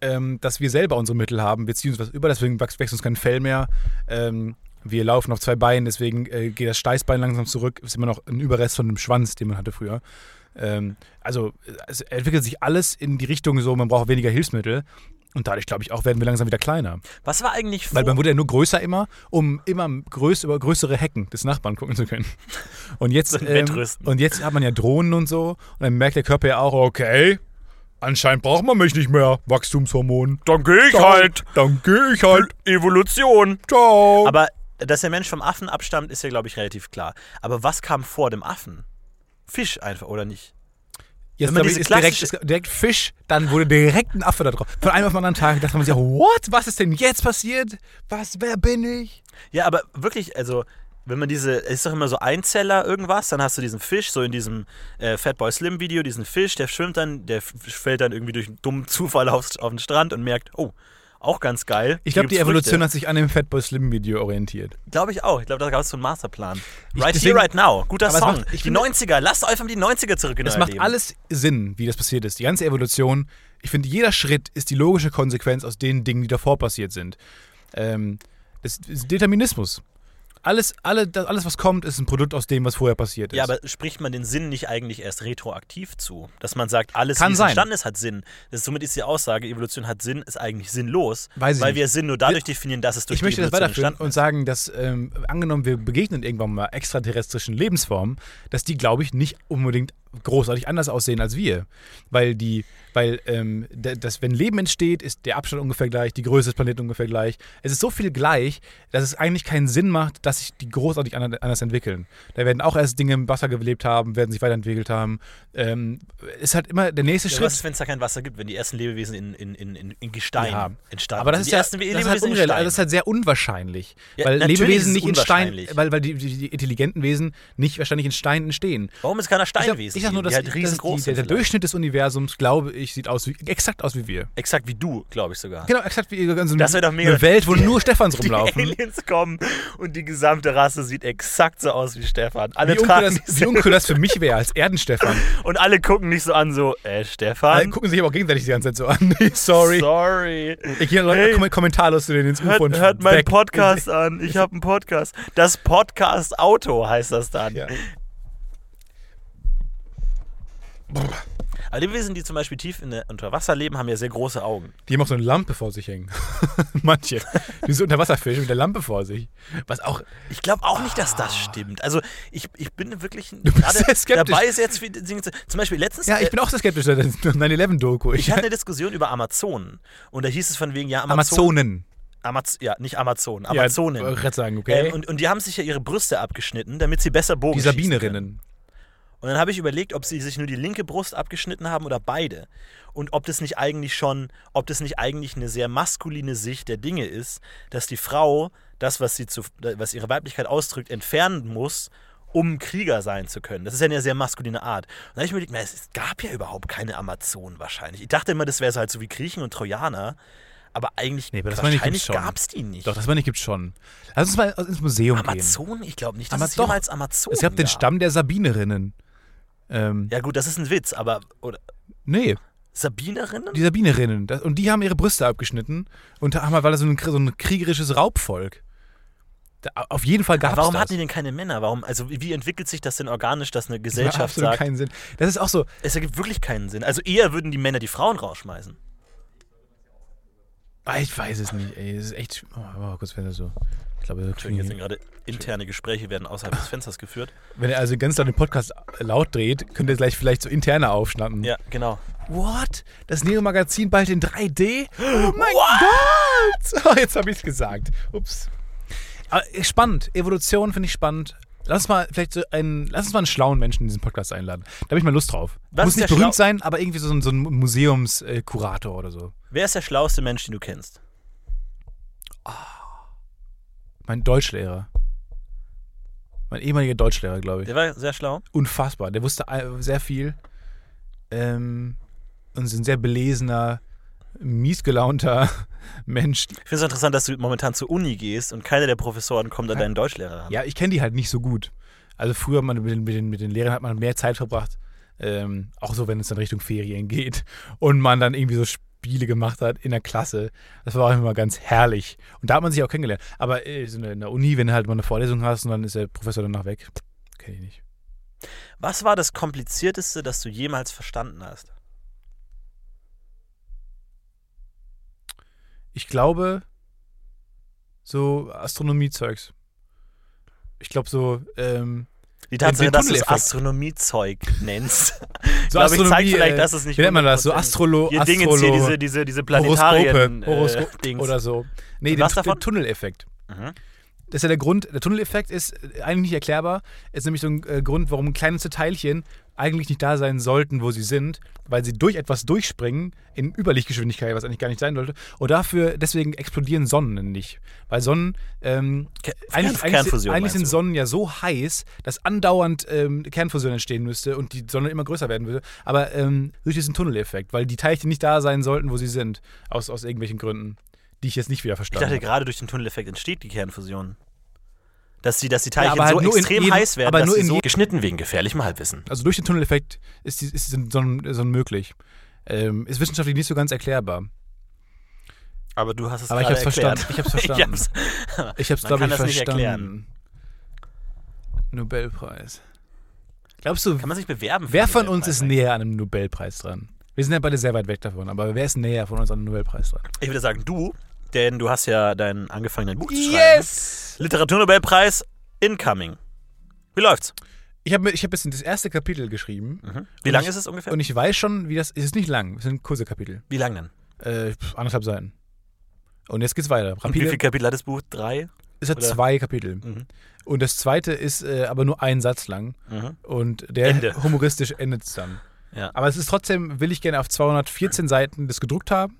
ähm, dass wir selber unsere Mittel haben, beziehungsweise über, deswegen wächst wächst uns kein Fell mehr. Ähm, wir laufen auf zwei Beinen, deswegen äh, geht das Steißbein langsam zurück. Ist immer noch ein Überrest von dem Schwanz, den man hatte früher. Ähm, also es entwickelt sich alles in die Richtung so, man braucht weniger Hilfsmittel. Und dadurch, glaube ich, auch werden wir langsam wieder kleiner. Was war eigentlich vor? Weil man wurde ja nur größer immer, um immer größ, über größere Hecken des Nachbarn gucken zu können. [laughs] Und jetzt, So ähm, und jetzt hat man ja Drohnen und so. Und dann merkt der Körper ja auch, okay, anscheinend braucht man mich nicht mehr. Wachstumshormon. dann gehe ich Dann- Dann gehe ich halt. Evolution. Ciao. Aber dass der Mensch vom Affen abstammt, ist ja, glaube ich, relativ klar. Aber was kam vor dem Affen? Fisch einfach, oder nicht? Jetzt wenn man diese ist direkt, ist direkt Fisch, dann wurde direkt ein Affe da drauf. Von einem auf den anderen Tag dachte man sich, what? Was ist denn jetzt passiert? Was, wer bin ich? Ja, aber wirklich, also, wenn man diese, es ist doch immer so Einzeller irgendwas, dann hast du diesen Fisch, so in diesem äh, Fatboy Slim Video, diesen Fisch, der schwimmt dann, der fällt dann irgendwie durch einen dummen Zufall aufs, auf den Strand und merkt, oh, auch ganz geil. Ich glaube, die Evolution Früchte. hat sich an dem Fatboy Slim Video orientiert. Glaube ich auch. Ich glaube, da gab es so einen Masterplan. Ich- right deswegen- here, right now. Guter Song. macht- ich die finde- 90er. Lasst einfach die 90er zurück in Es macht Leben. alles Sinn, wie das passiert ist. Die ganze Evolution. Ich finde, jeder Schritt ist die logische Konsequenz aus den Dingen, die davor passiert sind. Ähm, das ist Determinismus. Alles, alle, das, alles, was kommt, ist ein Produkt aus dem, was vorher passiert ist. Ja, aber spricht man den Sinn nicht eigentlich erst retroaktiv zu? Dass man sagt, alles, Kann wie es entstanden ist, hat Sinn. Ist, somit ist die Aussage, Evolution hat Sinn, ist eigentlich sinnlos, weil nicht. wir Sinn nur dadurch definieren, dass es durch ich möchte das weiterführen und sagen, dass, ähm, angenommen, wir begegnen irgendwann mal extraterrestrischen Lebensformen, dass die, glaube ich, nicht unbedingt großartig anders aussehen als wir. Weil die, weil, ähm, da- das, wenn Leben entsteht, ist der Abstand ungefähr gleich, die Größe des Planeten ungefähr gleich. Es ist so viel gleich, dass es eigentlich keinen Sinn macht, dass sich die großartig ander- anders entwickeln. Da werden auch erst Dinge im Wasser gelebt haben, werden sich weiterentwickelt haben. Ähm, ist halt immer der nächste Ja, Schritt. was ist, wenn es da kein Wasser gibt, wenn die ersten Lebewesen in, in, in, in, in Gestein Ja. entstanden Aber das ist, ja, das, ist halt unreal, Gestein. das ist halt sehr unwahrscheinlich. Ja, weil Lebewesen es nicht in Stein, weil, weil die, die, die intelligenten Wesen nicht wahrscheinlich in Stein entstehen. Warum ist keiner Steinwesen? Ich sag nur, die dass, halt dass riesengroß die, der, der. Durchschnitt des Universums, glaube ich, sieht aus wie, exakt aus wie wir. Exakt wie du, glaube ich sogar. Genau, exakt wie also Das wär doch mega. eine Welt, wo [laughs] Die- nur Stephans Die rumlaufen. Aliens kommen und die gesamte Rasse sieht exakt so aus wie Stefan. Alle Wie uncool, tragen das, [laughs] wie uncool das für mich wäre als Erdenstefan. und alle gucken nicht so an, so, äh, Alle Stefan? gucken sich aber auch gegenseitig die ganze Zeit so an. [laughs] Sorry. Sorry. Ich gehe Hey. kom kommentarlos zu denen ins UFO Hört, und hört meinen. Podcast an. Ich habe einen Podcast. Das Podcast-Auto heißt das dann. Ja. Aber Lebewesen, die zum Beispiel tief in der, unter Wasser leben, haben ja sehr große Augen. Die haben auch so eine Lampe vor sich hängen. [laughs] Manche. Die so Unterwasserfische mit der Lampe vor sich. Was auch Ich glaube auch nicht, dass das stimmt. Also ich, ich bin wirklich [laughs] bist gerade sehr skeptisch. dabei, sehr jetzt. Zum Beispiel letztens. Ja, ich äh, bin auch sehr skeptisch, das ist eine 9-11-Doku. ich hatte eine Diskussion über Amazonen. Und da hieß es von wegen, ja, Amazon, Amazonen. Amaz ja, nicht Amazonen, Ja, Amazonen. wollte gerade sagen, okay. ähm, und, und die haben sich ja ihre Brüste abgeschnitten, damit sie besser Bogen die. Sabinerinnen. Und dann habe ich überlegt, ob sie sich nur die linke Brust abgeschnitten haben oder beide. Und ob das nicht eigentlich schon, ob das nicht eigentlich eine sehr maskuline Sicht der Dinge ist, dass die Frau das, was sie zu, was ihre Weiblichkeit ausdrückt, entfernen muss, um Krieger sein zu können. Das ist ja eine sehr maskuline Art. Und dann habe ich mir überlegt, na, es gab ja überhaupt keine Amazonen wahrscheinlich. Ich dachte immer, das wäre so halt so wie Griechen und Trojaner. Aber eigentlich, Nee, aber das wahrscheinlich gab es die nicht. Doch, das meine ich gibt's schon. Lass uns mal ins Museum gehen. Amazonen? Ich glaube nicht, dass Aber es doch. jemals Amazonen Es gab den. Stamm der Sabinerinnen. Ähm, Ja gut, das ist ein Witz, aber oder nee, Sabinerinnen? die Sabinerinnen. Das, und die haben ihre Brüste abgeschnitten und haben halt, weil das so ein, so ein kriegerisches Raubvolk. Da, auf jeden Fall gab es warum das. hatten die denn keine Männer? Warum, also wie entwickelt sich das denn organisch, dass eine Das macht Gesellschaft absolut sagt, keinen Sinn. Das ist auch so, es ergibt wirklich keinen Sinn. Also eher würden die Männer die Frauen rausschmeißen. Ah, Ich weiß es nicht, ey. Das ist echt. Oh, oh, kurz Fenster so. Ich glaube, wir Entschuldigung, jetzt sind gerade interne Gespräche werden außerhalb des Fensters geführt. wenn er also ganz laut den Podcast laut dreht, könnt ihr gleich vielleicht so interne aufschnappen. Ja, genau. What? Das Neo-Magazin bald in 3D? Oh mein Gott! [laughs] Oh, jetzt habe ich es gesagt. Ups. Aber, äh, spannend. Evolution finde ich spannend. Lass uns mal vielleicht so einen, lass uns mal einen schlauen Menschen in diesen Podcast einladen. Da habe ich mal Lust drauf. Was Muss nicht berühmt sein, aber irgendwie so ein, so ein Museumskurator oder so. Wer ist der schlauste Mensch, den du kennst? Mein Deutschlehrer. Mein ehemaliger Deutschlehrer, glaube ich. Der war sehr schlau. Unfassbar. Der wusste äh, sehr viel. Ähm, und ist ein sehr belesener, miesgelaunter [laughs] Mensch. Ich finde es interessant, dass du momentan zur Uni gehst und keiner der Professoren kommt an deinen Deutschlehrer ran. Ja, ich kenne die halt nicht so gut. Also früher man, mit, den, mit, den, mit den Lehrern hat man mehr Zeit verbracht. Ähm, auch so, wenn es dann Richtung Ferien geht. [laughs] Und man dann irgendwie so Spiele gemacht hat in der Klasse. Das war auch immer ganz herrlich. Und da hat man sich auch kennengelernt. Aber äh, so in der Uni, wenn du halt mal eine Vorlesung hast und dann ist der Professor danach weg, kenne ich nicht. Was war das Komplizierteste, das du jemals verstanden hast? Ich glaube, so Astronomiezeugs. Ich glaube so, ähm, Die Tatsache, dass du es. Astronomiezeug nennst. [laughs] so [laughs] Ich glaube, ich zeigt vielleicht, äh, dass es nicht Wie nennt man das? So 100% Astrolo, Hier Astrolo hier, diese, diese, diese Planetarien Horoskope, äh, Horoskop Dings. oder so. Nee, den, den Tunneleffekt. Mhm. Das ist ja der Grund, der Tunneleffekt ist äh, eigentlich nicht erklärbar. Ist nämlich so ein äh, Grund, warum kleinste Teilchen eigentlich nicht da sein sollten, wo sie sind, weil sie durch etwas durchspringen in Überlichtgeschwindigkeit, was eigentlich gar nicht sein sollte. Und dafür, deswegen explodieren Sonnen nicht. Weil Sonnen, ähm, Ke- eigentlich, Kernfusion eigentlich sind? Sonnen ja so heiß, dass andauernd ähm, Kernfusion entstehen müsste und die Sonne immer größer werden würde. Aber ähm, durch diesen Tunneleffekt, weil die Teilchen nicht da sein sollten, wo sie sind, aus, aus irgendwelchen Gründen, die ich jetzt nicht wieder Ich verstanden dachte, habe. gerade durch den Tunneleffekt entsteht die Kernfusion. Dass die, dass die Ja, Teilchen halt so nur in extrem jedem- heiß werden, aber dass nur sie in so geschnitten wegen gefährlichem Halbwissen. Also durch den Tunneleffekt ist, die, ist Sonnen, Sonnen möglich. Ähm, ist wissenschaftlich nicht so ganz erklärbar. Aber du hast es Aber ich hab's erklärt. [laughs] verstanden. Ich hab's verstanden. hab's- Ich hab's, glaube ich, verstanden. Nobelpreis. Glaubst du, Kann man sich bewerben? wer von uns ist näher an einem Nobelpreis dran? Wir sind ja beide sehr weit weg davon, aber wer ist näher von uns an einem Nobelpreis dran? Ich würde sagen, du, denn du hast ja dein angefangen, dein Buch zu schreiben. Literaturnobelpreis incoming. Wie läuft's? Ich habe ich hab jetzt das erste Kapitel geschrieben Wie lang ist es ungefähr? und ich weiß schon, wie das es ist. nicht lang, es sind kurze Kapitel. Wie lang denn? Äh, anderthalb Seiten. Und jetzt geht's weiter. Und wie viele Kapitel hat das Buch? Drei? Es hat oder? zwei Kapitel. Mhm. Und das zweite ist äh, aber nur ein Satz lang. Mhm. Und der Ende. humoristisch endet es dann. Ja. Aber es ist trotzdem, will ich gerne auf 214 Seiten das gedruckt haben.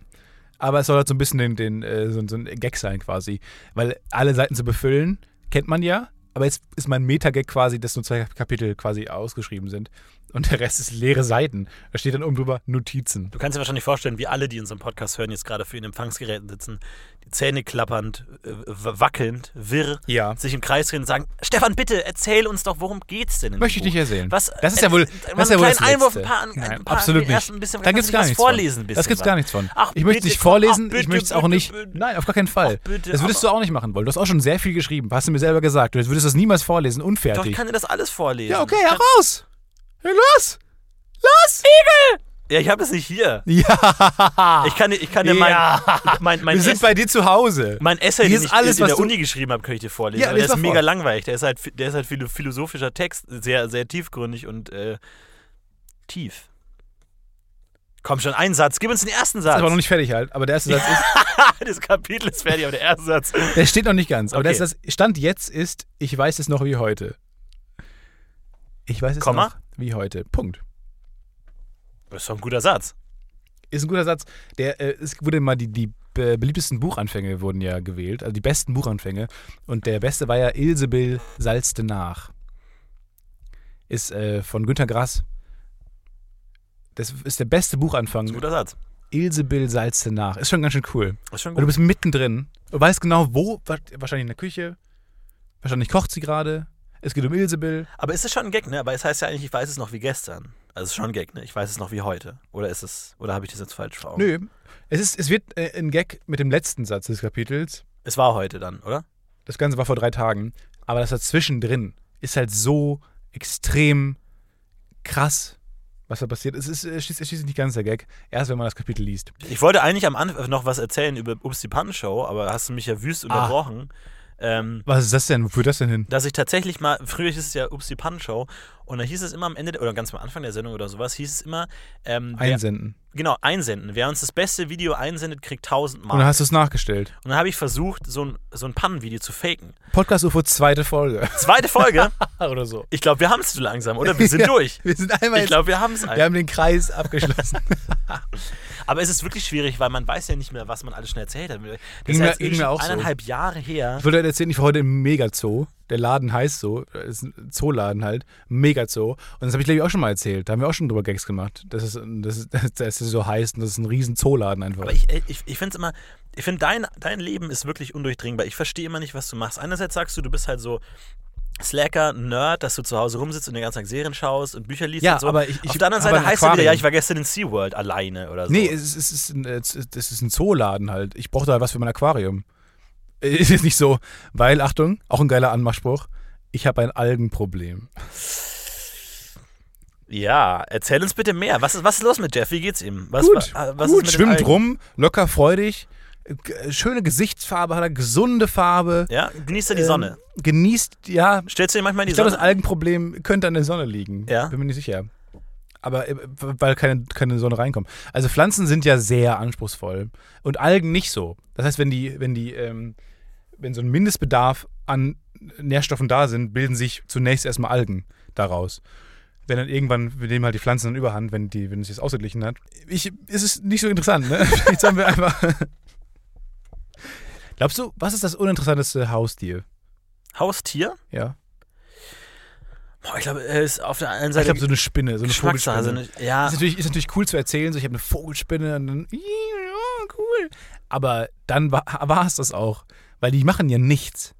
Aber es soll halt so ein bisschen den, den, äh, so, so ein Gag sein quasi. Weil alle Seiten zu befüllen, kennt man ja. Aber jetzt ist mein Meta-Gag quasi, dass nur zwei Kapitel quasi ausgeschrieben sind. Und der Rest ist leere Seiten. Da steht dann oben drüber Notizen. Du kannst dir wahrscheinlich vorstellen, wie alle, die unseren Podcast hören, jetzt gerade für in Empfangsgeräten sitzen, die Zähne klappernd, äh, wackelnd, wirr, Ja. sich im Kreis drehen und sagen: Stefan, bitte erzähl uns doch, worum geht's denn? Möchte ich nicht erzählen. Was, Das ist ja wohl, äh, das ist ja wohl das Einwurf, ein paar, ein Nein, paar absolut erst nicht. ein bisschen, da gibt's gar nichts vorlesen. von. ein Das gibt's gar nichts von. Ach, ich möchte es nicht vorlesen, bitte, ich möchte es auch nicht. bitte. Nein, auf gar keinen Fall. Bitte, das würdest du auch nicht machen wollen. Du hast auch schon sehr viel geschrieben. Hast du mir selber gesagt. Du würdest das niemals vorlesen. Doch, Unfertig. ich kann dir das alles vorlesen. ja, okay, heraus! Ja, los! Los! Igel! Ja, ich habe es nicht hier. Ja! Ich kann, dir- ich kann dir mein, Ja. mein, mein, Wir sind Ess- bei dir zu Hause. mein Essay, Hier den ist ich alles, in was der du- Uni geschrieben habe, kann ich dir vorlesen. Ja, aber der ist mega vor. langweilig. Der ist halt, der ist halt philo- philosophischer Text, sehr, sehr tiefgründig und äh, tief. Komm schon, ein Satz. Gib uns den ersten Ist Satz. aber noch nicht fertig halt. Aber der erste Satz [laughs] das Kapitel ist fertig, aber der erste Satz. ist, der steht noch nicht ganz. Aber Okay. der ist das Stand jetzt ist, ich weiß es noch wie heute. Ich weiß es Komma? noch wie heute. Punkt. Das ist doch ein guter Satz. Ist ein guter Satz. Der, äh, es wurde mal die, die be- beliebtesten Buchanfänge wurden ja gewählt, also die besten Buchanfänge. Und der beste war ja Ilsebill salzte nach. Ist äh, von Günter Grass. Das ist der beste Buchanfang. Das ist ein guter Satz. Ilsebill salzte nach. Ist schon ganz schön cool. Ist schon Weil du gut. bist mittendrin. Du weißt genau, wo. wa- Wahrscheinlich in der Küche. Wahrscheinlich kocht sie gerade. Es geht um Ilsebill. Aber ist es schon ein Gag, ne? Aber es heißt ja eigentlich, ich weiß es noch wie gestern. Also es ist schon ein Gag, ne? Ich weiß es noch wie heute. Oder ist es, oder habe ich das jetzt falsch vor Augen? Nö. Es, ist, es wird äh, ein Gag mit dem letzten Satz des Kapitels. Es war heute dann, oder? Das Ganze war vor drei Tagen. Aber das dazwischen drin ist halt so extrem krass was da passiert. Es ist, es schließt, es schließt nicht ganz der Gag. Erst, wenn man das Kapitel liest. Ich wollte eigentlich am Anfang noch was erzählen über Ups die Pannenshow, aber hast du mich ja wüst unterbrochen. Ähm, Was ist das denn? Wo führt das denn hin? dass ich tatsächlich mal, früher hieß es ja Ups die Pannenshow und da hieß es immer am Ende, oder ganz am Anfang der Sendung oder sowas, hieß es immer, ähm, wer, Einsenden. genau, einsenden. Wer uns das beste Video einsendet, kriegt 1000 Mark. Und dann hast du es nachgestellt. Und dann habe ich versucht, so ein, so ein Pannenvideo zu faken. Podcast UFO, zweite Folge. Zweite Folge. [laughs] Oder so. Ich glaube, wir haben es zu langsam, oder? Wir sind [laughs] durch. Wir sind einmal Ich glaube, wir haben es wir haben den Kreis abgeschlossen. [laughs] Aber es ist wirklich schwierig, weil man weiß ja nicht mehr, was man alles schon erzählt hat. Das Ging ist mir- jetzt ging mir schon auch so. eineinhalb Jahre her. Ich wollte heute erzählen, ich war heute im Megazoo. Der Laden heißt so, ist ein Zooladen halt, Megazoo. Und das habe ich glaube ich auch schon mal erzählt. Da haben wir auch schon drüber Gags gemacht, dass es, dass es, dass es so heißt und das ist ein riesen Zooladen einfach. Aber ich, ich, ich finde es immer, ich finde, dein, dein Leben ist wirklich undurchdringbar. Ich verstehe immer nicht, was du machst. Einerseits sagst du, du bist halt so Slacker, Nerd, dass du zu Hause rumsitzt und den ganzen Tag Serien schaust und Bücher liest Ja, und so. aber ich- Auf der anderen Seite heißt es wieder, ja, ich war gestern in SeaWorld alleine oder so. nee, es ist, es, ist ein, es ist- es ist ein Zooladen halt. Ich brauche da was für mein Aquarium. Ist jetzt nicht so, weil, Achtung, auch ein geiler Anmachspruch, ich habe ein Algenproblem. ja, erzähl uns bitte mehr. Was ist, was ist los mit Jeff? Wie geht's ihm? Was, gut, wa- was gut schwimmt rum, locker freudig, schöne Gesichtsfarbe hat er, gesunde Farbe. Ja, genießt er die Sonne. Ähm, genießt, ja, Stellst du ihn manchmal in die Ich glaube, das Sonne? Algenproblem könnte an der Sonne liegen. Ja. Bin mir nicht sicher. Aber äh, weil keine, keine Sonne reinkommt. Also Pflanzen sind ja sehr anspruchsvoll und Algen nicht so. Das heißt, wenn die, wenn die, ähm, wenn so ein Mindestbedarf an Nährstoffen da sind, bilden sich zunächst erstmal Algen daraus. Wenn dann irgendwann, wir nehmen halt die Pflanzen dann überhand, wenn die, wenn es sich ausgeglichen hat. Ich, ist es nicht so interessant, ne? [laughs] Jetzt haben wir einfach. Glaubst du, was ist das uninteressanteste Haustier? Haustier? Ja. Boah, ich glaube, er ist auf der einen Ich Seite glaube, so eine Spinne, so eine. Vogelspinne. So eine, ja, Ist natürlich, ist natürlich cool zu erzählen, so ich habe eine Vogelspinne und dann, ja, cool. Aber dann war es das auch. Weil die machen ja nichts.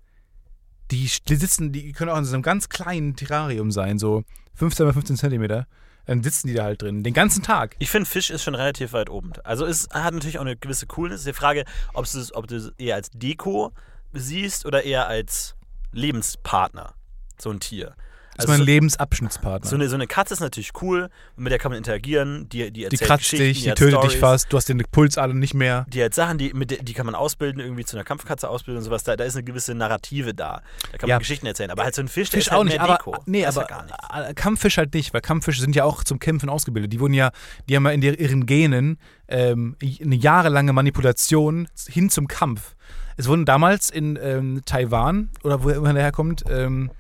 Die, die sitzen, die können auch in so einem ganz kleinen Terrarium sein, so 15 mal 15 Zentimeter. Dann sitzen die da halt drin, den ganzen Tag. Ich finde, Fisch ist schon relativ weit oben. Also es hat natürlich auch eine gewisse Coolness. Die Frage, ob du es ob du es eher als Deko siehst oder eher als Lebenspartner. So ein Tier. Das Also ist mein so, Lebensabschnittspartner. so, eine, so eine Katze ist natürlich cool, mit der kann man interagieren. Die, die, die erzählt kratzt Geschichten, dich, die hat tötet Storys, dich fast, du hast den Puls alle nicht mehr. Die hat Sachen, die, mit, der- die kann man ausbilden, irgendwie zu einer Kampfkatze ausbilden und sowas. Da, da ist eine gewisse Narrative da. Da kann man Ja. Geschichten erzählen. Aber halt so ein Fisch, der Fisch ist halt auch nicht, mehr aber Deko. nee, Der ist aber ja äh, Kampffisch halt nicht, weil Kampffische sind ja auch zum Kämpfen ausgebildet. Die wurden ja, die haben ja in der, ihren Genen ähm, eine jahrelange Manipulation hin zum Kampf. Es wurden damals in ähm, Taiwan oder wo immer der herkommt, ähm,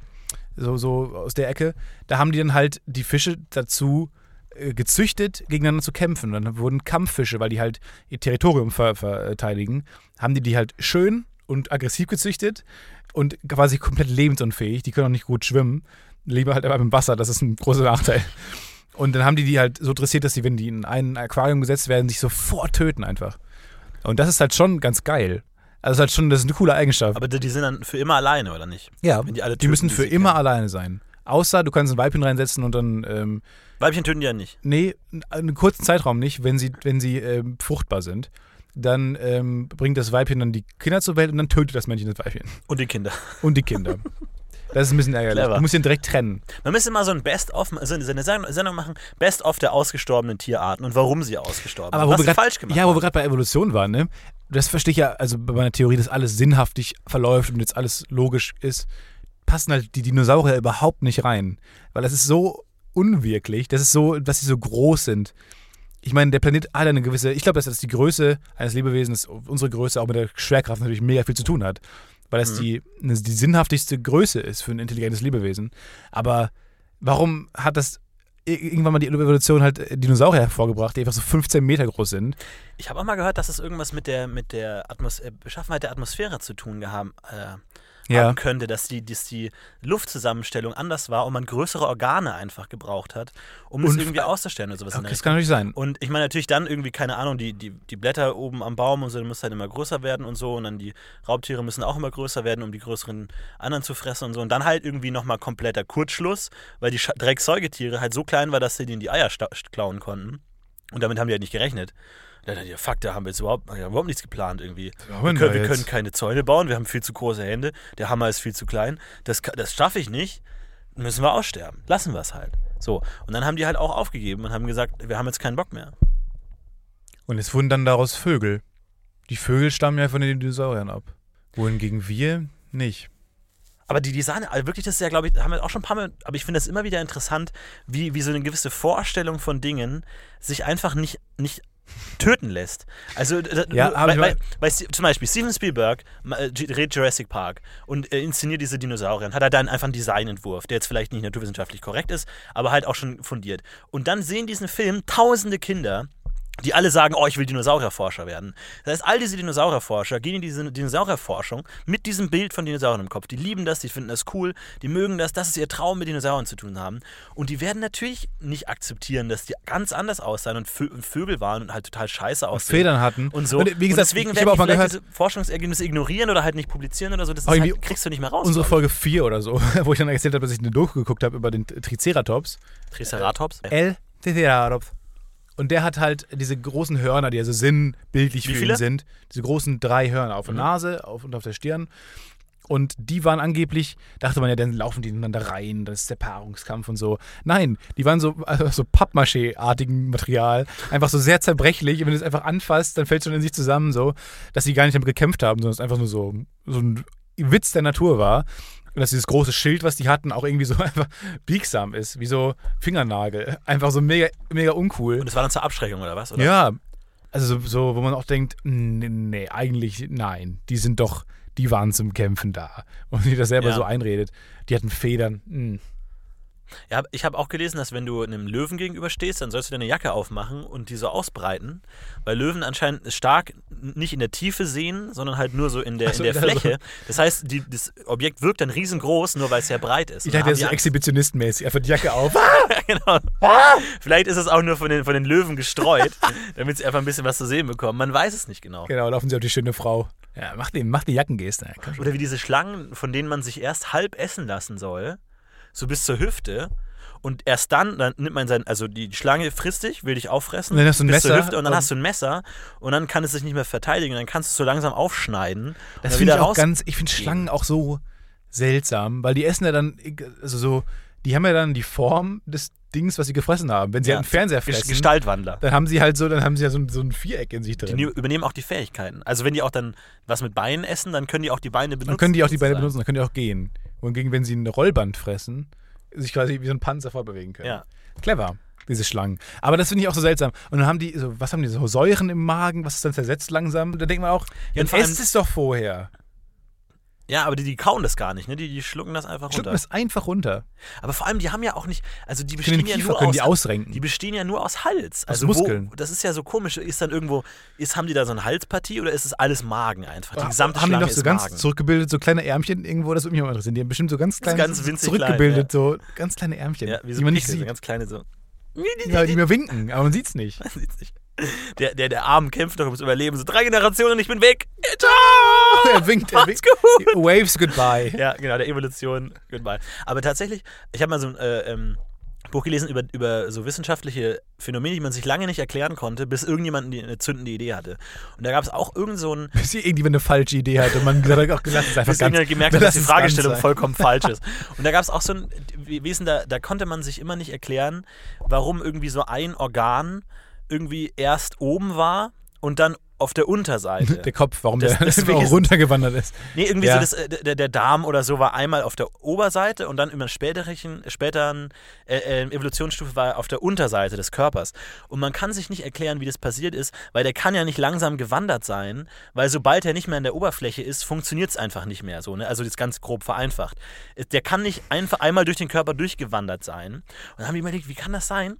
so, so aus der Ecke, da haben die dann halt die Fische dazu äh, gezüchtet, gegeneinander zu kämpfen. Und dann wurden Kampffische, weil die halt ihr Territorium ver verteidigen, haben die die halt schön und aggressiv gezüchtet und quasi komplett lebensunfähig. Die können auch nicht gut schwimmen. Leben halt einfach im Wasser, das ist ein großer Nachteil. Und dann haben die die halt so dressiert, dass sie, wenn die in ein Aquarium gesetzt werden, sich sofort töten einfach. Und das ist halt schon ganz geil. Also das ist halt schon, das ist eine coole Eigenschaft. Aber die, die sind dann für immer alleine, oder nicht? ja, wenn die alle die töten, müssen die für sie immer kennen. alleine sein. Außer du kannst ein Weibchen reinsetzen und dann, ähm, Weibchen töten die ja nicht. nee, einen kurzen Zeitraum nicht, wenn sie, wenn sie ähm, fruchtbar sind. Dann ähm, bringt das Weibchen dann die Kinder zur Welt und dann tötet das Männchen das Weibchen. Und die Kinder. Und die Kinder. Das ist ein bisschen ärgerlich. Clever. Du musst ihn direkt trennen. Man müsste mal so ein Best-of, also eine Sendung machen, Best-of der ausgestorbenen Tierarten und warum sie ausgestorben Aber sind. wo Was wir grad, falsch gemacht Ja, wo wir gerade bei Evolution waren, ne? Das verstehe ich ja, also bei meiner Theorie, dass alles sinnhaftig verläuft und jetzt alles logisch ist, passen halt die Dinosaurier überhaupt nicht rein. Weil das ist so unwirklich, das ist so, dass sie so groß sind. Ich meine, der Planet hat eine gewisse, ich glaube, dass das die Größe eines Lebewesens, unsere Größe auch mit der Schwerkraft natürlich mega viel zu tun hat. Weil das Mhm. die, eine- die sinnhaftigste Größe ist für ein intelligentes Lebewesen. Aber warum hat das irgendwann mal die Evolution halt äh, Dinosaurier hervorgebracht, die einfach so 15 Meter groß sind? Ich habe auch mal gehört, dass es irgendwas mit der, mit der Atmos äh, Beschaffenheit der Atmosphäre zu tun gehabt äh, Ja. haben könnte, dass die, dass die Luftzusammenstellung anders war und man größere Organe einfach gebraucht hat, um es Und- irgendwie auszustellen oder sowas. in Okay, das kann natürlich sein. Und ich meine natürlich dann irgendwie, keine Ahnung, die, die, die Blätter oben am Baum und so, die müssen dann immer größer werden und so. Und dann die Raubtiere müssen auch immer größer werden, um die größeren anderen zu fressen und so. Und dann halt irgendwie nochmal kompletter Kurzschluss, weil die Drecksäugetiere halt so klein war, dass sie denen die Eier klauen konnten. Und damit haben die halt nicht gerechnet. Da dachte ich, ja, fuck, da haben wir jetzt überhaupt, ja, überhaupt nichts geplant irgendwie. haben Wir wir können, wir können keine Zäune bauen, wir haben viel zu große Hände, der Hammer ist viel zu klein. Das, das schaffe ich nicht, müssen wir aussterben. Lassen wir es halt. So, und dann haben die halt auch aufgegeben und haben gesagt, wir haben jetzt keinen Bock mehr. Und es wurden dann daraus Vögel. Die Vögel stammen ja von den Dinosauriern ab. Wohingegen wir nicht. Aber die Design, also wirklich, das ist ja, glaube ich, haben wir auch schon ein paar Mal, aber ich finde das immer wieder interessant, wie, wie so eine gewisse Vorstellung von Dingen sich einfach nicht, nicht töten lässt. Also, da- Ja, mein- weil Sti- zum Beispiel Steven Spielberg äh, dreht Jurassic Park und äh, inszeniert diese Dinosaurier hat er dann einfach einen Designentwurf, der jetzt vielleicht nicht naturwissenschaftlich korrekt ist, aber halt auch schon fundiert. Und dann sehen diesen Film tausende Kinder, die alle sagen, oh, ich will Dinosaurierforscher werden. Das heißt, all diese Dinosaurierforscher gehen in diese Dinosaurierforschung mit diesem Bild von Dinosauriern im Kopf. Die lieben das, die finden das cool, die mögen das, das ist ihr Traum, mit Dinosauriern zu tun haben. Und die werden natürlich nicht akzeptieren, dass die ganz anders aussehen und Vö und Vögel waren und halt total scheiße aussehen. Federn hatten. Und so. Und wie gesagt, und deswegen ich werden die vielleicht diese Forschungsergebnisse ignorieren oder halt nicht publizieren oder so. Das halt, kriegst du nicht mehr raus. unsere Folge 4 oder so, [laughs] wo ich dann erzählt habe, dass ich eine Doku geguckt habe über den Triceratops. Triceratops. El Triceratops. Und der hat halt diese großen Hörner, die also sinnbildlich Wie für viele? ihn sind. Diese großen drei Hörner auf der Mhm. Nase auf, und auf der Stirn. Und die waren angeblich, dachte man ja, dann laufen die ineinander rein, das ist der Paarungskampf und so. Nein, die waren so, also so Pappmaché-artigen Material. Einfach so sehr zerbrechlich. Und wenn du es einfach anfasst, dann fällt es schon in sich zusammen, so, dass sie gar nicht damit gekämpft haben, sondern es einfach nur so, so ein Witz der Natur war. Und dass dieses große Schild, was die hatten, auch irgendwie so [laughs] einfach biegsam ist, wie so Fingernagel. Einfach so mega, mega uncool. Und das war dann zur Abschreckung oder was? Oder? Ja, also so, so, wo man auch denkt, nee, nee, eigentlich nein, die sind doch, die waren zum Kämpfen da. Und die das selber Ja. so einredet. Die hatten Federn. hm. Ja, ich habe auch gelesen, dass wenn du einem Löwen gegenüberstehst, dann sollst du deine Jacke aufmachen und die so ausbreiten, weil Löwen anscheinend stark nicht in der Tiefe sehen, sondern halt nur so in der, so, in der also- Fläche. Das heißt, die, das Objekt wirkt dann riesengroß, nur weil es sehr breit ist. Ich dachte, das ist so exhibitionistenmäßig. Einfach die Jacke auf. [laughs] genau. Vielleicht ist es auch nur von den, von den Löwen gestreut, [laughs] damit sie einfach ein bisschen was zu sehen bekommen. Man weiß es nicht genau. genau, laufen sie auf die schöne Frau. Ja, mach die, mach die Jackengeste. Oder wie diese Schlangen, von denen man sich erst halb essen lassen soll, so bis zur Hüfte. Und erst dann, dann nimmt man sein, also die Schlange frisst dich, will dich auffressen. Und dann hast du ein Messer Hüfte und dann und- hast du ein Messer und dann kann es sich nicht mehr verteidigen. Und dann kannst du es so langsam aufschneiden. Das finde ich auch ganz, ich finde Schlangen auch so seltsam, weil die essen ja dann, also so, die haben ja dann die Form des Dings, was sie gefressen haben. Wenn sie Ja, halt einen Fernseher fressen, Gestaltwandler. dann haben sie halt so, dann haben sie ja so, ein- so ein Viereck in sich Die drin. ne- übernehmen auch die Fähigkeiten. Also wenn die auch dann was mit Beinen essen, dann können die auch die Beine benutzen. Dann können die auch die Beine benutzen, dann können die auch gehen. Wohingegen, wenn sie ein Rollband fressen, sich quasi wie so ein Panzer vorbewegen können. Ja. Clever, diese Schlangen. Aber das finde ich auch so seltsam. Und dann haben die, so, was haben die, so Säuren im Magen, was ist dann zersetzt langsam? Da denkt man auch, Ja, dann esst es doch vorher. Ja, aber die, die kauen das gar nicht, ne? Die, die schlucken das einfach Schlucken runter. das einfach runter. Aber vor allem, die haben ja auch nicht, also die bestehen ja Kiefer nur können aus, die ausrenken. die bestehen ja nur aus Hals. Aus Also Muskeln. Wo, das ist ja so komisch. Ist dann irgendwo, ist, haben die da so eine Halspartie oder ist es alles Magen einfach? Die gesamte haben die Schlange noch so ganz Magen. zurückgebildet, so kleine Ärmchen irgendwo, das würde mich auch mal interessieren. Die haben bestimmt so ganz kleine, ganz winzig zurückgebildet, so ganz kleine Ärmchen, ja, wie so die man nicht sieht. ganz kleine so. Ja, die mir winken, aber man sieht's nicht. [laughs] Man sieht's nicht. Der, der, der Arm kämpft noch ums Überleben. So drei Generationen und ich bin weg. Ciao! [laughs] er winkt, er winkt. gut. Waves goodbye. Ja, genau, der Evolution. Goodbye. Aber tatsächlich, ich habe mal so ein äh, ähm, Buch gelesen über, über so wissenschaftliche Phänomene, die man sich lange nicht erklären konnte, bis irgendjemand die- eine zündende Idee hatte. Und da gab es auch irgend so ein [laughs] Bis irgendjemand eine falsche Idee hat und man [laughs] hat, auch lass es einfach bis ganz. gemerkt hat, dass die Fragestellung vollkommen falsch ist. Und da gab es auch so ein Wesen, da, da konnte man sich immer nicht erklären, warum irgendwie so ein Organ irgendwie erst oben war und dann auf der Unterseite. [laughs] Der Kopf, warum Das- der [laughs] einfach [laughs] auch runtergewandert ist. Nee, irgendwie Ja. so das, äh, der, der Darm oder so war einmal auf der Oberseite und dann über einen späteren, späteren äh, äh, Evolutionsstufe war er auf der Unterseite des Körpers. Und man kann sich nicht erklären, wie das passiert ist, weil der kann ja nicht langsam gewandert sein, weil sobald er nicht mehr an der Oberfläche ist, funktioniert es einfach nicht mehr so. Ne? Also das ganz grob vereinfacht. Äh, Der kann nicht einfach einmal durch den Körper durchgewandert sein. Und dann haben die überlegt, wie kann das sein?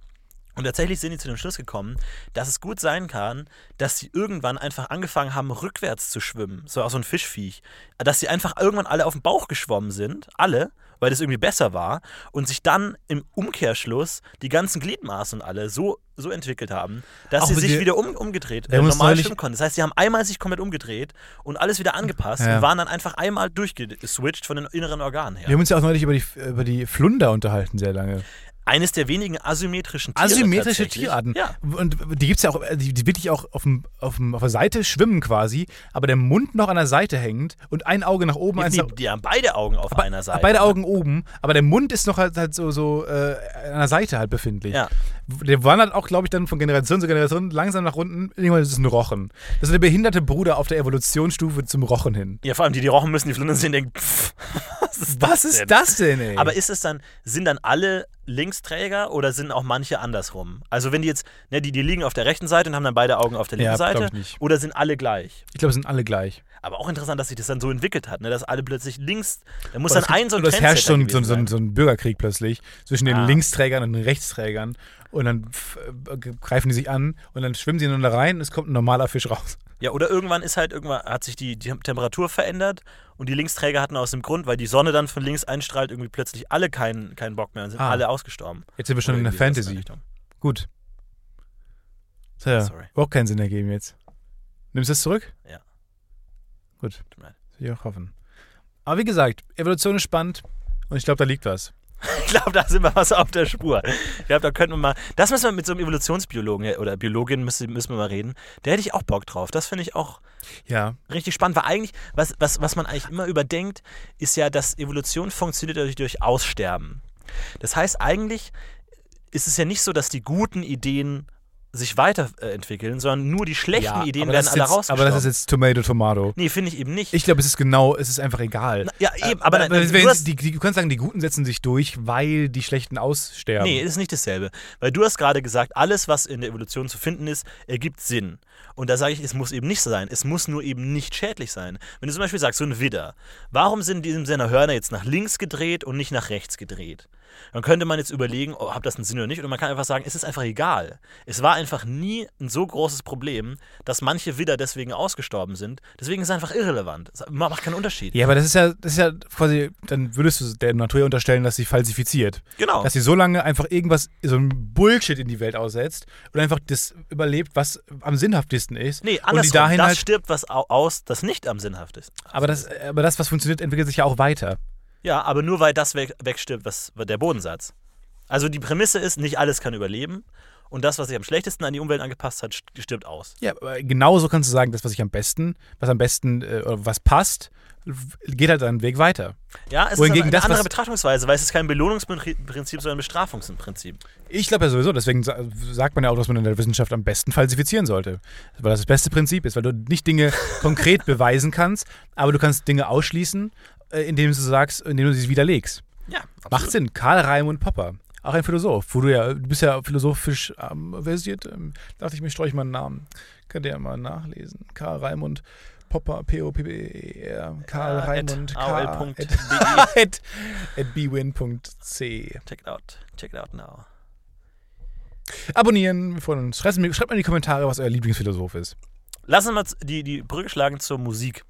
Und tatsächlich sind die zu dem Schluss gekommen, dass es gut sein kann, dass sie irgendwann einfach angefangen haben, rückwärts zu schwimmen. So auch so ein Fischviech. Dass sie einfach irgendwann alle auf dem Bauch geschwommen sind. Alle. Weil das irgendwie besser war. Und sich dann im Umkehrschluss die ganzen Gliedmaßen und alle so, so entwickelt haben, dass Auch sie sich der- wieder um, umgedreht, äh, normal schwimmen konnten. Das heißt, sie haben einmal sich komplett umgedreht und alles wieder angepasst Ja. und waren dann einfach einmal durchgeswitcht von den inneren Organen her. Wir haben uns ja auch neulich über die, über die Flunder unterhalten, sehr lange. Eines der wenigen asymmetrischen Tiere. Asymmetrische. Tierarten. Ja. Und die gibt es ja auch, äh, die, die wirklich auch auf, dem, auf, dem, auf der Seite schwimmen quasi, aber der Mund noch an der Seite hängend und ein Auge nach oben, Die, nach, die haben beide Augen auf einer Seite. beide Augen oben, aber der Mund ist noch halt, halt so, so äh, an der Seite halt befindlich. Ja. Der wandert auch, glaube ich, dann von Generation zu Generation langsam nach unten. Irgendwann ist es ein Rochen. Das ist der behinderte Bruder auf der Evolutionsstufe zum Rochen hin. Ja, vor allem die, die rochen müssen, die Flundern sehen, denken, pff, [laughs] was ist das Was denn? ist das denn, ey? Aber ist es dann, sind dann alle Linksträger oder sind auch manche andersrum? Also wenn die jetzt, ne, die, die liegen auf der rechten Seite und haben dann beide Augen auf der linken Ja, Seite oder sind alle gleich? ich glaube, sind alle gleich. Aber auch interessant, dass sich das dann so entwickelt hat, ne, dass alle plötzlich links, da muss Oder dann ein so ein es herrscht so ein, so, so, ein, Bürgerkrieg plötzlich zwischen den Ah. Linksträgern und den Rechtsträgern. Und dann äh, greifen die sich an und dann schwimmen sie ineinander rein und es kommt ein normaler Fisch raus. Ja, oder irgendwann ist halt, irgendwann hat sich die, die Temperatur verändert und die Linksträger hatten aus dem Grund, weil die Sonne dann von links einstrahlt, irgendwie plötzlich alle keinen, keinen Bock mehr und sind Ah. alle ausgestorben. Jetzt sind wir schon Oder in der Fantasy. Gut. So, ja, Sorry. überhaupt keinen Sinn ergeben jetzt. Nimmst du es zurück? Ja. Gut. Das will ich auch hoffen. Aber wie gesagt, Evolution ist spannend und ich glaube, da liegt was. [laughs] Ich glaube, da sind wir was auf der Spur. Ich glaube, da könnten wir mal. Das müssen wir mit so einem Evolutionsbiologen äh, oder Biologin müssen, müssen wir mal reden. Da hätte ich auch Bock drauf. Das finde ich auch Ja. richtig spannend. Weil eigentlich, was, was, was man eigentlich immer überdenkt, ist ja, dass Evolution funktioniert durch, durch Aussterben. Das heißt, eigentlich ist es ja nicht so, dass die guten Ideen sich weiterentwickeln, sondern nur die schlechten Ideen aber werden alle jetzt, rausgestorben. Aber das ist jetzt Tomato Tomato. nee, finde ich eben nicht. Ich glaube, es ist genau, es ist einfach egal. Na, ja, eben, aber, nein, wenn, du hast, die, die, du kannst sagen, die Guten setzen sich durch, weil die Schlechten aussterben. Nee, ist nicht dasselbe. Weil du hast gerade gesagt, alles, was in der Evolution zu finden ist, ergibt Sinn. Und da sage ich, es muss eben nicht so sein. Es muss nur eben nicht schädlich sein. Wenn du zum Beispiel sagst, so ein Widder, warum sind in diesem Sinne Hörner jetzt nach links gedreht und nicht nach rechts gedreht? Dann könnte man jetzt überlegen, oh, ob das einen Sinn oder nicht. Oder man kann einfach sagen, es ist einfach egal. Es war einfach nie ein so großes Problem, dass manche Widder deswegen ausgestorben sind. Deswegen ist es einfach irrelevant. Es macht keinen Unterschied. Ja, aber das ist ja, das ist ja quasi, dann würdest du der Natur unterstellen, dass sie falsifiziert. Genau. Dass sie so lange einfach irgendwas, so ein Bullshit in die Welt aussetzt und einfach das überlebt, was am sinnhaftesten ist. Nee, und andersrum. die dahin das halt, stirbt was au- aus, das nicht am sinnhaft ist. aber das, aber das, was funktioniert, entwickelt sich ja auch weiter. Ja, aber nur weil das weg, wegstirbt, was der Bodensatz. Also die Prämisse ist, nicht alles kann überleben und das, was sich am schlechtesten an die Umwelt angepasst hat, st- stirbt aus. Ja, aber genauso kannst du sagen, das, was ich am besten, was am besten, äh, was passt, geht halt seinen Weg weiter. Ja, es Wohingegen ist eine das, andere betrachtungsweise, weil es ist kein Belohnungsprinzip, sondern ein Bestrafungsprinzip. Ich glaube ja sowieso, deswegen sa- sagt man ja auch, dass man in der Wissenschaft am besten falsifizieren sollte. Weil das das beste Prinzip ist, weil du nicht Dinge [laughs] konkret beweisen kannst, aber du kannst Dinge ausschließen, indem du sagst, indem du sie widerlegst. Ja, Macht Sinn. Karl Raimund Popper. Auch ein Philosoph, wo du ja, du bist ja philosophisch ähm, versiert. Ähm, dachte ich mir, streue ich mal einen Namen. Könnt ihr ja mal nachlesen. Karl Raimund Popper, P-O-P-P-E-R, Karl Ja, at Raimund, aol.de. K- [laughs] at, at bwin.c. Check it out. Check it out now. Abonnieren, wir freuen uns. Schreibt mir, schreibt mal in die Kommentare, was euer Lieblingsphilosoph ist. Lass uns mal z- die, die Brücke schlagen zur Musik.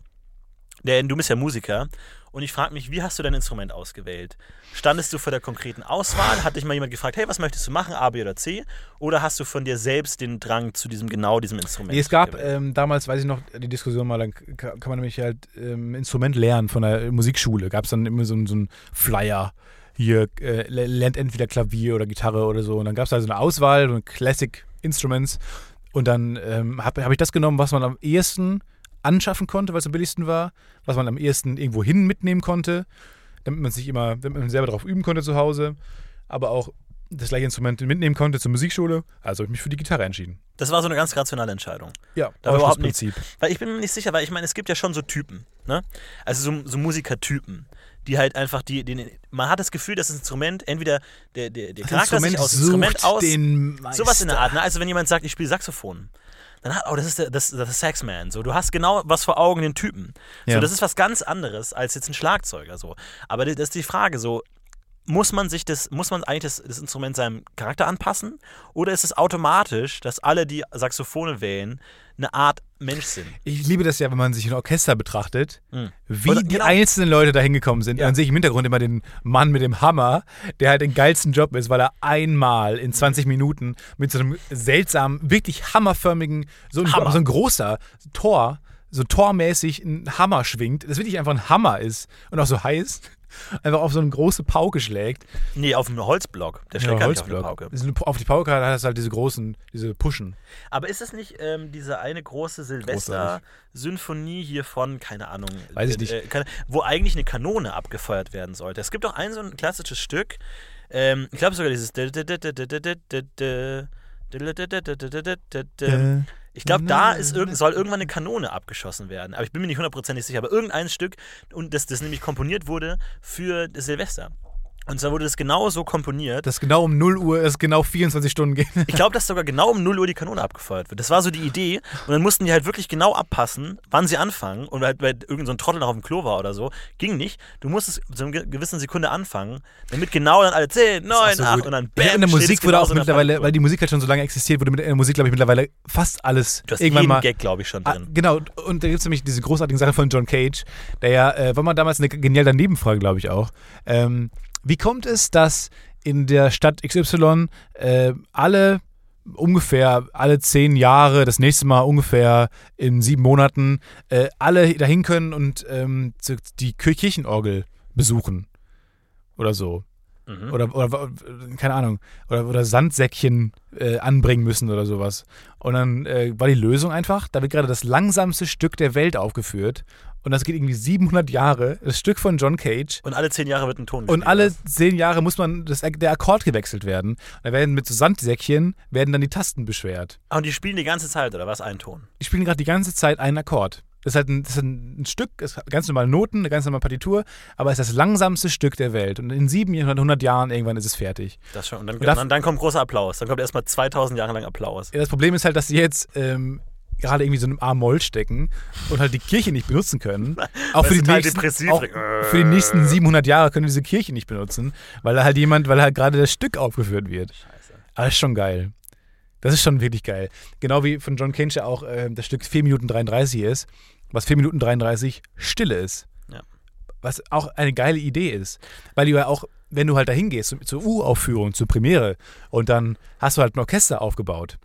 Denn du bist ja Musiker und ich frage mich, wie hast du dein Instrument ausgewählt? Standest du vor der konkreten Auswahl? Hat dich mal jemand gefragt, hey, was möchtest du machen, A, B oder C? Oder hast du von dir selbst den Drang zu diesem genau diesem Instrument? Nee, es gab ähm, damals, weiß ich noch, die Diskussion mal, dann ka- kann man nämlich halt ähm, Instrument lernen von der Musikschule. Gab es dann immer so, einen- so einen Flyer. Hier äh, le- lernt entweder Klavier oder Gitarre oder so. Und dann gab es da so eine Auswahl, so eine Classic Instruments. Und dann ähm, habe hab ich das genommen, was man am ehesten anschaffen konnte, weil es am billigsten war, was man am ehesten irgendwo hin mitnehmen konnte, damit man sich immer, damit man selber drauf üben konnte zu Hause, aber auch das gleiche Instrument mitnehmen konnte zur Musikschule. Also habe ich mich für die Gitarre entschieden. das war so eine ganz rationale Entscheidung. Ja, Da war überhaupt Ausschlussprinzip. Weil ich bin mir nicht sicher, weil ich meine, es gibt ja schon so Typen, ne? Also so, so Musikertypen, die halt einfach die, die, man hat das Gefühl, dass das Instrument entweder der, der, der Charakter sich aus dem Instrument aus, den Meister. sowas in der Art, ne? Also wenn jemand sagt, ich spiele Saxophon, dann hat, oh, das ist der, das, das ist Saxman, so, du hast genau was vor Augen, den Typen. So, Ja. das ist was ganz anderes als jetzt ein Schlagzeuger, so. Aber das ist die Frage, so, muss man sich das, muss man eigentlich das, das Instrument seinem Charakter anpassen? Oder ist es automatisch, dass alle, die Saxophone wählen, eine Art Mensch sind? Ich liebe das ja, wenn man sich ein Orchester betrachtet, Hm. wie Oder- die genau. einzelnen Leute da hingekommen sind. Ja. Dann sehe ich im Hintergrund immer den Mann mit dem Hammer, der halt den geilsten Job ist, weil er einmal in 20 Minuten mit so einem seltsamen, wirklich hammerförmigen, so ein, Hammer. so ein großer Tor so tormäßig einen Hammer schwingt, das wirklich einfach ein Hammer ist und auch so heiß, einfach auf so eine große Pauke schlägt. Nee, auf einem Holzblock. Der schlägt Ja, gar nicht auf Holzblock. Pauke. Das eine- Auf die Pauke hat es halt diese großen, diese Pushen. Aber ist es nicht ähm, diese eine große Silvester-Symphonie hier von, keine Ahnung, Weiß ich äh, nicht. äh, keine, wo eigentlich eine Kanone abgefeuert werden sollte? Es gibt doch ein so ein klassisches Stück, ähm, ich glaube sogar dieses. Ich glaube, da ist irgend, soll irgendwann eine Kanone abgeschossen werden. Aber ich bin mir nicht hundertprozentig sicher. Aber irgendein Stück, und das, das nämlich komponiert wurde für Silvester. Und zwar wurde das genau so komponiert. Das genau um 0 Uhr, das genau 24 Stunden geht. Ich glaube, dass sogar genau um 0 Uhr die Kanone abgefeuert wird. Das war so die Idee. Und dann mussten die halt wirklich genau abpassen, wann sie anfangen. Und halt, weil irgendein so ein Trottel noch auf dem Klo war oder so, ging nicht. Du musstest zu einer gewissen Sekunde anfangen, damit genau dann alle 10, 9, so 8 gut. und dann Ja, bam, in der es Musik wurde auch in der mittlerweile, weil die Musik halt schon so lange existiert, wurde mit der Musik, glaube ich, mittlerweile fast alles Du hast irgendwann jeden mal. Gag, glaube ich, schon Ah, drin. genau, und da gibt es nämlich diese großartige Sache von John Cage, der ja, äh, war mal damals eine genial Danebenfrage, glaube ich auch. Ähm, wie kommt es, dass in der Stadt XY äh, alle ungefähr alle zehn Jahre, das nächste Mal ungefähr in sieben Monaten, äh, alle dahin können und ähm, die Kir- Kirchenorgel besuchen? Oder so. Mhm. Oder, oder, keine Ahnung, oder, oder Sandsäckchen äh, anbringen müssen oder sowas. Und dann äh, war die Lösung einfach, da wird gerade das langsamste Stück der Welt aufgeführt. Und das geht irgendwie 700 Jahre, das Stück von John Cage. Und alle 10 Jahre wird ein Ton Und gespielt, alle oder? zehn Jahre muss man das, der Akkord gewechselt werden. Da werden mit so Sandsäckchen werden dann die Tasten beschwert. Ah, Und die spielen die ganze Zeit, oder was? Ein Ton. Die spielen gerade die ganze Zeit einen Akkord. Das ist halt ein, das ist ein Stück, hat ganz normale Noten, eine ganz normale Partitur, aber es ist das langsamste Stück der Welt. Und in 700 Jahren irgendwann ist es fertig. Das schon. Und dann, Und dann, dann kommt großer Applaus. Dann kommt erstmal 2000 Jahre lang Applaus. Ja, das Problem ist halt, dass sie jetzt ähm, gerade irgendwie so in einem A-Moll stecken und halt die Kirche nicht benutzen können. [laughs] Auch für die, nächsten, auch für die nächsten 700 Jahre können wir diese Kirche nicht benutzen, weil da halt jemand, weil halt gerade das Stück aufgeführt wird. Scheiße. Aber das ist schon geil. Das ist schon wirklich geil. Genau wie von John Cage ja auch äh, das Stück 4 Minuten 33 ist, was 4 Minuten 33 Stille ist. Ja. Was auch eine geile Idee ist. Weil du ja auch, wenn du halt dahin gehst, zur- zur U-Aufführung, zur Premiere, und dann hast du halt ein Orchester aufgebaut.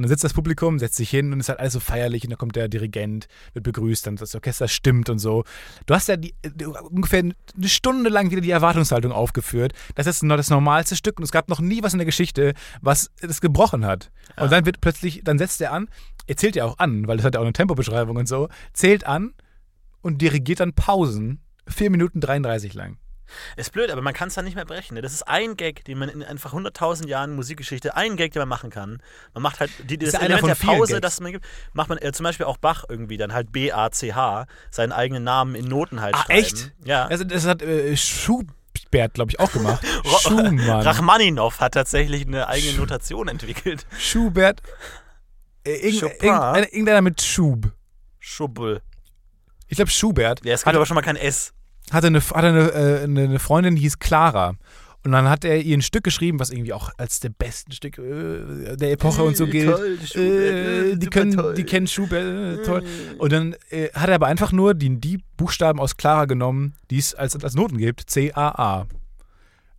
Und dann sitzt das Publikum, setzt sich hin und ist halt alles so feierlich und dann kommt der Dirigent, wird begrüßt, dann das Orchester stimmt und so. Du hast ja die, die, ungefähr eine Stunde lang wieder die Erwartungshaltung aufgeführt. Das ist noch das normalste Stück und es gab noch nie was in der Geschichte, was das gebrochen hat. Und dann wird plötzlich, dann setzt er an, er zählt ja auch an, weil das hat ja auch eine Tempobeschreibung und so, zählt an und dirigiert dann Pausen, 4 Minuten 33 lang. Ist blöd, aber man kann es dann nicht mehr brechen. Ne? Das ist ein Gag, den man in einfach 100.000 Jahren Musikgeschichte, ein Gag, den man machen kann. Man macht halt die, das einer Element der Pause, Gags. das man gibt, macht man äh, zum Beispiel auch Bach irgendwie dann halt B-A-C-H, seinen eigenen Namen in Noten halt Ah, schreiben. echt? Ja. Das, das hat äh, Schubert, glaube ich, auch gemacht. [laughs] Schumann. Rachmaninow hat tatsächlich eine eigene Notation entwickelt. Schubert. Äh, irgendeiner, irgendeiner mit Schub. Schubbel. Ich glaube, Schubert Ja, es gibt aber schon mal kein S. hatte, eine, hatte eine, äh, eine, Freundin, die hieß Clara. Und dann hat er ihr ein Stück geschrieben, was irgendwie auch als der besten Stück äh, der Epoche und so Äh, gilt. toll, äh, äh, die, können, toll. die kennen Schubert, äh, toll. Und dann äh, hat er aber einfach nur die, die Buchstaben aus Clara genommen, die es als, als Noten gibt, C-A-A.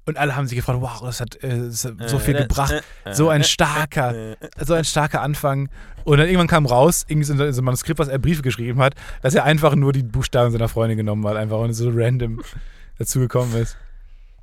Und alle haben sich gefragt, wow, das hat, äh, das hat so viel Äh, gebracht. äh, So ein äh, starker, äh, so ein starker Anfang. Und dann irgendwann kam raus, irgendwie so ein Manuskript, was er Briefe geschrieben hat, dass er einfach nur die Buchstaben seiner Freundin genommen hat, einfach und so random [laughs] dazu gekommen ist.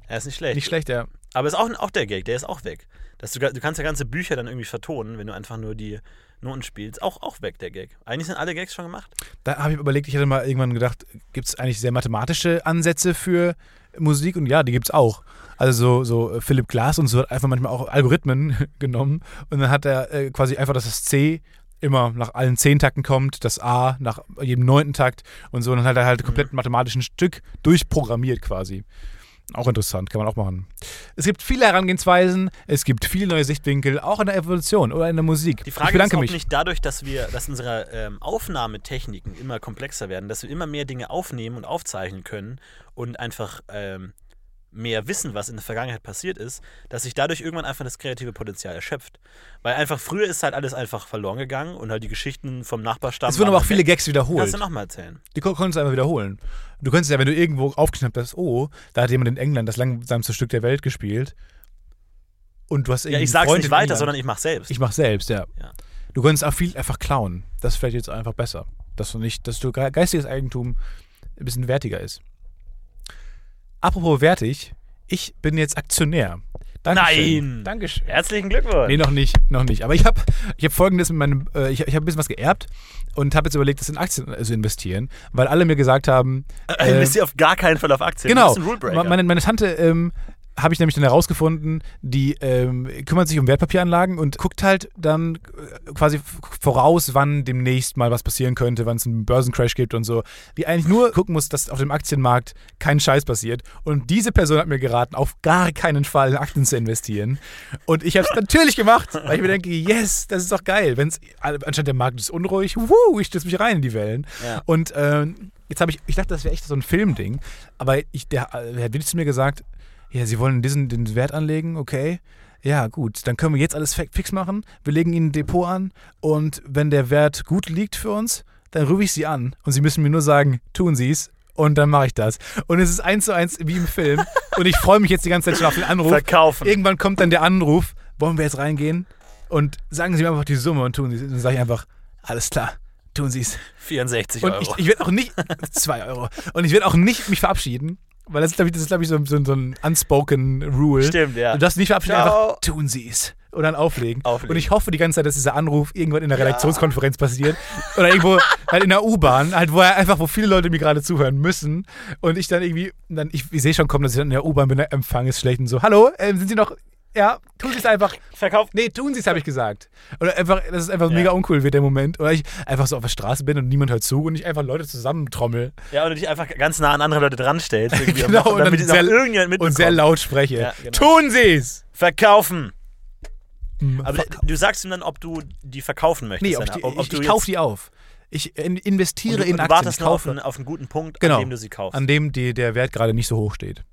Ja, ist nicht schlecht. Nicht schlecht, ja. Aber ist auch, auch der Gag, der ist auch weg. Dass du, du kannst ja ganze Bücher dann irgendwie vertonen, wenn du einfach nur die Noten spielst. Auch, auch weg, der Gag. Eigentlich sind alle Gags schon gemacht. Da habe ich überlegt, ich hatte mal irgendwann gedacht, gibt es eigentlich sehr mathematische Ansätze für Musik? Und ja, die gibt es auch. Also so, so äh, Philipp Glass und so hat einfach manchmal auch Algorithmen [laughs] genommen und dann hat er äh, quasi einfach, dass das C immer nach allen zehn Takten kommt, das A nach jedem neunten Takt und so. Und dann hat er halt komplett mathematischen Stück durchprogrammiert quasi. Auch interessant, kann man auch machen. Es gibt viele Herangehensweisen, es gibt viele neue Sichtwinkel, auch in der Evolution oder in der Musik. Die Frage ist, ob mich. nicht dadurch, dass wir, dass unsere ähm, Aufnahmetechniken immer komplexer werden, dass wir immer mehr Dinge aufnehmen und aufzeichnen können und einfach ähm, mehr wissen, was in der Vergangenheit passiert ist, dass sich dadurch irgendwann einfach das kreative Potenzial erschöpft. Weil einfach früher ist halt alles einfach verloren gegangen und halt die Geschichten vom Nachbarstamm. Es wurden aber auch viele. Gags wiederholt. Kannst du nochmal erzählen? Die kon- konntest du einfach wiederholen. Du könntest ja, wenn du irgendwo aufgeschnappt hast, oh, da hat jemand in England das langsamste Stück der Welt gespielt. Und du hast Ja, irgendwie ich einen sag's Freund nicht weiter, England. sondern ich mach selbst. Ich mach selbst, ja. Ja. Du könntest auch viel einfach klauen. Das ist vielleicht jetzt einfach besser. dass du nicht, dass du ge- geistiges Eigentum ein bisschen wertiger ist. Apropos wertig, ich bin jetzt Aktionär. Dankeschön. Nein. Dankeschön. Herzlichen Glückwunsch. Nee, noch nicht, noch nicht. Aber ich habe ich hab folgendes mit meinem, äh, ich, ich habe ein bisschen was geerbt und habe jetzt überlegt, das in Aktien äh, zu investieren, weil alle mir gesagt haben, [laughs] äh, äh, du auf gar keinen Fall auf Aktien. Genau. Du bist ein Rulebreaker. Meine, meine Tante ähm, habe ich nämlich dann herausgefunden, die ähm, kümmert sich um Wertpapieranlagen und guckt halt dann äh, quasi voraus, wann demnächst mal was passieren könnte, wann es einen Börsencrash gibt und so. Die eigentlich nur gucken muss, dass auf dem Aktienmarkt kein Scheiß passiert. Und diese Person hat mir geraten, auf gar keinen Fall in Aktien zu investieren. Und ich habe es natürlich gemacht, weil ich mir denke, yes, das ist doch geil. Wenn's, anscheinend der Markt ist unruhig, wuh, ich stütze mich rein in die Wellen. Ja. Und ähm, jetzt habe ich, ich dachte, das wäre echt so ein Filmding, aber ich, der äh, Herr Willi zu mir gesagt, ja, Sie wollen diesen den Wert anlegen, okay. Ja, gut, dann können wir jetzt alles fi- fix machen. Wir legen Ihnen ein Depot an und wenn der Wert gut liegt für uns, dann rufe ich Sie an und Sie müssen mir nur sagen, tun Sie es und dann mache ich das. Und es ist eins zu eins wie im Film [laughs] und ich freue mich jetzt die ganze Zeit schon auf den Anruf. Verkaufen. Irgendwann kommt dann der Anruf, wollen wir jetzt reingehen? Und sagen Sie mir einfach die Summe und tun Sie es. Und dann sage ich einfach, alles klar, tun Sie es. 64 Und Euro. ich, ich werde auch nicht, [laughs] 2 Euro. Und ich werde auch nicht mich verabschieden, weil das ist, glaube ich, das ist, glaub ich so, so, so ein unspoken Rule. Stimmt, ja. Du darfst nicht verabschieden, Ciao. einfach tun sie es. Und dann auflegen. Auflegen. Und ich hoffe die ganze Zeit, dass dieser Anruf irgendwann in der Redaktionskonferenz passiert. Oder irgendwo [laughs] halt in der U-Bahn, halt, wo er einfach, wo viele Leute mir gerade zuhören müssen. Und ich dann irgendwie, dann, ich, ich sehe schon kommen, dass ich dann in der U-Bahn bin, der Empfang ist schlecht und so, hallo, ähm, sind Sie noch, ja, tun Sie es einfach. Verkauft. Nee, tun Sie es, habe ich gesagt. Oder einfach, dass es einfach Ja. mega uncool wird, der Moment. Oder ich einfach so auf der Straße bin und niemand hört zu und ich einfach Leute zusammentrommel Ja, und du dich einfach ganz nah an andere Leute dran stellst. [laughs] Genau, und damit sehr- irgendjemand mitbekommt. und sehr laut spreche. Ja, genau. Tun Sie es! Verkaufen. Hm, Aber du sagst ihm dann, ob du die verkaufen möchtest. Nee, ob die, ob, ob ich, du ich kaufe die auf. Ich in, und investiere du, in und du Aktien. wartest Ich nur auf einen, auf einen guten Punkt, Genau. an dem du sie kaufst. an dem die, der Wert gerade nicht so hoch steht.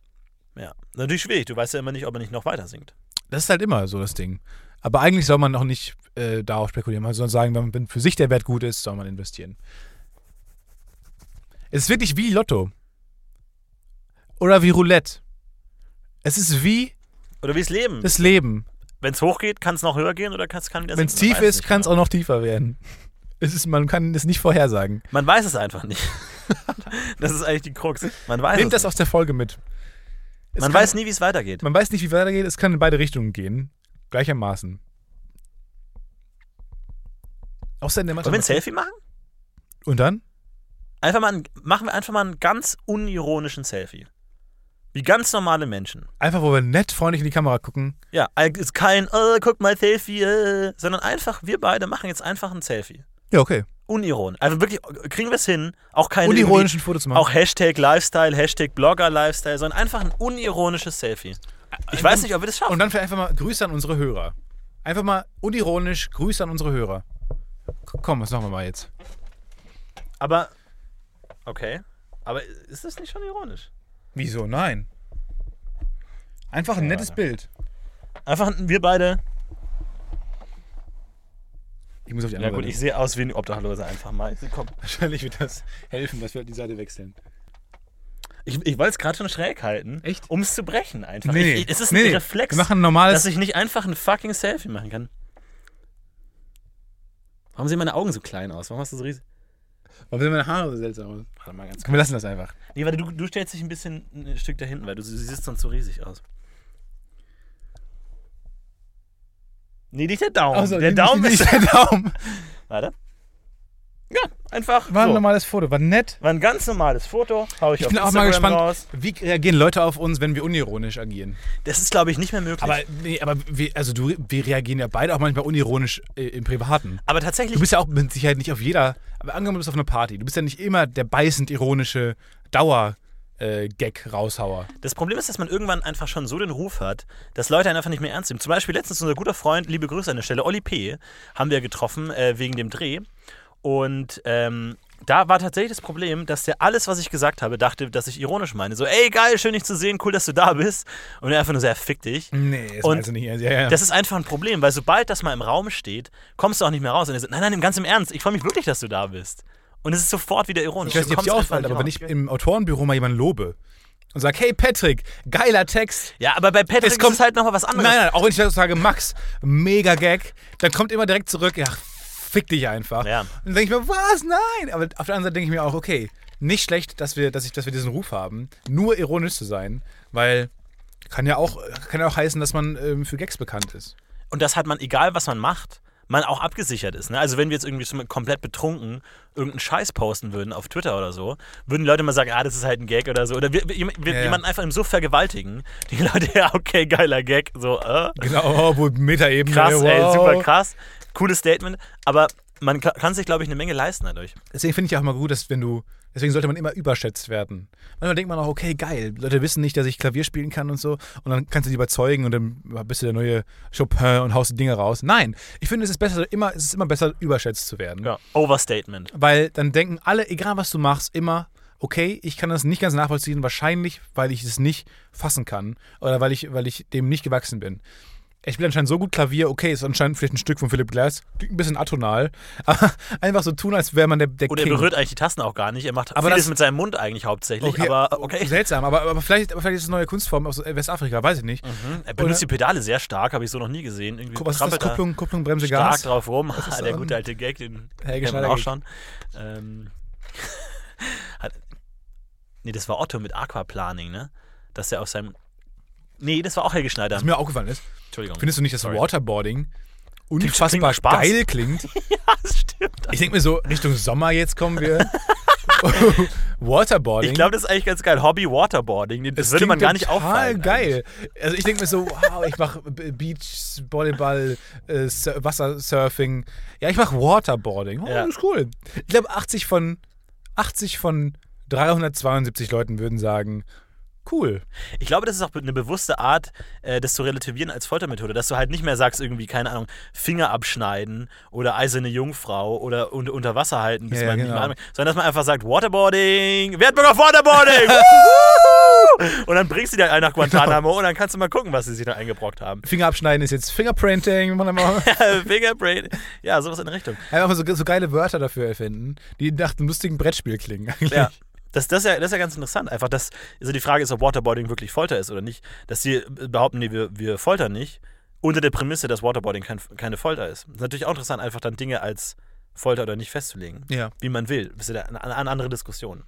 ja. Natürlich schwierig. Du weißt ja immer nicht, ob er nicht noch weiter sinkt. Das ist halt immer so das Ding. Aber eigentlich soll man noch nicht äh, darauf spekulieren. Man soll sagen, wenn, wenn für sich der Wert gut ist, soll man investieren. Es ist wirklich wie Lotto. Oder wie Roulette. Es ist wie Oder wie es Leben. das Leben. Wenn es hochgeht, kann es noch höher gehen oder kann es kann wieder Wenn es tief ist, kann es genau. auch noch tiefer werden. [laughs] Es ist, man kann es nicht vorhersagen. Man weiß es einfach nicht. [laughs] das ist eigentlich die Krux. Man weiß Nehmt das nicht. aus der Folge mit. Es Man kann- weiß nie, wie es weitergeht. Man weiß nicht, wie weitergeht. Es kann in beide Richtungen gehen. Gleichermaßen. Außerdem der Wollen wir ein Selfie machen? Und dann? Einfach mal ein, machen wir einfach mal einen ganz unironischen Selfie. Wie ganz normale Menschen. Einfach, wo wir nett freundlich in die Kamera gucken. Ja, ist kein, oh, guck mal, Selfie, äh, sondern einfach, wir beide machen jetzt einfach ein Selfie. Ja, okay. Unironisch. Also wirklich, kriegen wir es hin, auch keine Unironischen Foto zu irgendwie- machen. auch Hashtag Lifestyle, Hashtag Blogger Lifestyle, sondern einfach ein unironisches Selfie. Ich weiß nicht, ob wir das schaffen. Und dann vielleicht einfach mal Grüße an unsere Hörer. Einfach mal unironisch Grüße an unsere Hörer. Komm, was machen wir mal jetzt? Aber, okay. Aber ist das nicht schon ironisch? Wieso? Nein. Einfach ein nettes Bild. Einfach wir beide. Ich muss auf die Ja andere gut, ich Seite. sehe aus wie ein Obdachloser einfach mal. [laughs] Komm. Wahrscheinlich wird das helfen, dass wir die Seite wechseln. Ich, ich wollte es gerade schon schräg halten. Echt? Um es zu brechen einfach. Nee, ich, ich, es ist nee, ein nee. Reflex, Wir machen ein normales. dass ich nicht einfach ein fucking Selfie machen kann. Warum sehen meine Augen so klein aus? Warum hast du so riesig... Warum sehen meine Haare so seltsam aus? Warte mal ganz Komm, wir lassen das einfach. Nee, warte, du, du stellst dich ein bisschen ein Stück da hinten, weil du siehst sonst so riesig aus. Nee, nicht der Daumen. Ach so, der Daumen nicht ist. der [laughs] Daumen. Warte. Ja, einfach. War ein so. normales Foto, war nett. War ein ganz normales Foto. Hau ich, Ich auf bin auch Instagram mal gespannt, raus. wie reagieren Leute auf uns, wenn wir unironisch agieren. Das ist, glaube ich, nicht mehr möglich. Aber, nee, aber wir, also du, wir reagieren ja beide auch manchmal unironisch äh, im Privaten. Aber tatsächlich. Du bist ja auch mit Sicherheit nicht auf jeder, aber angenommen, du bist auf einer Party. Du bist ja nicht immer der beißend ironische Dauer-Gag-Raushauer. Das Problem ist, dass man irgendwann einfach schon so den Ruf hat, dass Leute einen einfach nicht mehr ernst nehmen. Zum Beispiel letztens unser guter Freund, liebe Grüße an der Stelle, Olli P., haben wir getroffen äh, wegen dem Dreh. Und ähm, da war tatsächlich das Problem, dass der alles, was ich gesagt habe, dachte, dass ich ironisch meine. So, ey, geil, schön dich zu sehen, cool, dass du da bist. Und er einfach nur sehr fick dich. Nee, das Und meinst du nicht. Ja, ja. Das ist einfach ein Problem, weil sobald das mal im Raum steht, kommst du auch nicht mehr raus. Und er sagt, nein, nein, ganz im Ernst, ich freue mich wirklich, dass du da bist. Und es ist sofort wieder ironisch. ich weiß nicht, ob es auffällt, aber wenn ich im Autorenbüro mal jemanden lobe und sage, hey Patrick, geiler Text. Ja, aber bei Patrick Es kommt- ist es halt nochmal was anderes. Nein, nein, auch wenn ich sage, Max, mega Gag, dann kommt immer direkt zurück, ja, fick dich einfach. Ja. Und dann denke ich mir, was? Nein! Aber auf der anderen Seite denke ich mir auch, okay, nicht schlecht, dass wir, dass ich, dass wir diesen Ruf haben, nur ironisch zu sein, weil kann ja auch, kann ja auch heißen, dass man ähm, für Gags bekannt ist. Und das hat man, egal was man macht, man auch abgesichert ist. Ne? Also wenn wir jetzt irgendwie so komplett betrunken irgendeinen Scheiß posten würden auf Twitter oder so, würden Leute mal sagen, ah, das ist halt ein Gag oder so. Oder wir, wir, wir Ja, ja. jemanden einfach so vergewaltigen. Die Leute, [laughs] ja, okay, geiler Gag. So, äh, Genau, oh, wo Metaebene. krass, wow. ey, super krass. Cooles Statement. Aber man ka- kann sich, glaube ich, eine Menge leisten dadurch. Deswegen finde ich auch immer gut, dass wenn du, deswegen sollte man immer überschätzt werden. Manchmal denkt man auch, okay, geil, Leute wissen nicht, dass ich Klavier spielen kann und so und dann kannst du die überzeugen und dann bist du der neue Chopin und haust die Dinge raus. Nein, ich finde, es ist besser, immer, es ist immer besser, überschätzt zu werden. Ja. Overstatement. Weil dann denken alle, egal was du machst, immer, okay, ich kann das nicht ganz nachvollziehen, wahrscheinlich, weil ich es nicht fassen kann oder weil ich, weil ich dem nicht gewachsen bin. Ich spiele anscheinend so gut Klavier, okay, ist anscheinend vielleicht ein Stück von Philipp Glass, ein bisschen atonal, [laughs] aber einfach so tun, als wäre man der, der Und er King. berührt eigentlich die Tasten auch gar nicht. Er macht Aber vieles das- mit seinem Mund eigentlich hauptsächlich. Okay, Aber okay. Seltsam, aber, aber, vielleicht, aber vielleicht ist es eine neue Kunstform aus Westafrika, weiß ich nicht. Mhm. Er benutzt die Pedale sehr stark, habe ich so noch nie gesehen. Irgendwie Was ist das? Kupplung, Kupplung, Bremse, stark Gas? drauf rum. ist [laughs] der gute alte Gag, den man Schneider auch schon. Ähm, [laughs] hat, nee, das war Otto mit Aquaplaning, ne? Dass er auf seinem. Nee, das war auch Helge Schneider. Was mir aufgefallen ist, Entschuldigung. findest du nicht, dass Sorry. Waterboarding klingt unfassbar Spaß. geil klingt? [laughs] Ja, das stimmt. Ich denke mir so, Richtung Sommer jetzt kommen wir. [laughs] Waterboarding. Ich glaube, das ist eigentlich ganz geil. Hobby Waterboarding. Das, Das würde man klingt gar nicht total auffallen. geil. Also ich denke mir so, wow, ich mache Beach, Volleyball, äh, Sur- Wassersurfing. Ja, ich mache Waterboarding. Oh, Ja. Das ist cool. Ich glaube, 80 von 80 von 372 Leuten würden sagen, cool. Ich glaube, das ist auch eine bewusste Art, äh, das zu relativieren als Foltermethode, dass du halt nicht mehr sagst, irgendwie, keine Ahnung, Finger abschneiden oder eiserne Jungfrau oder un unter Wasser halten, bis Ja, man nicht genau. mehr atmet, sondern dass man einfach sagt, Waterboarding, wer hat Bock auf Waterboarding? [laughs] Und dann bringst du dir einen nach Guantanamo und dann kannst du mal gucken, was sie sich da eingebrockt haben. Finger abschneiden ist jetzt Fingerprinting. [laughs] Fingerbrain, ja, sowas in Richtung. Einfach mal so, so geile Wörter dafür erfinden, die nach einem lustigen Brettspiel klingen. Eigentlich. Ja. Das, das, ist ja, das ist ja ganz interessant. Einfach, dass also die Frage ist, ob Waterboarding wirklich Folter ist oder nicht. Dass sie behaupten, nee, wir, wir foltern nicht, unter der Prämisse, dass Waterboarding kein, keine Folter ist. Das ist natürlich auch interessant, einfach dann Dinge als Folter oder nicht festzulegen. Ja. Wie man will. Das ist ja eine, eine andere Diskussion.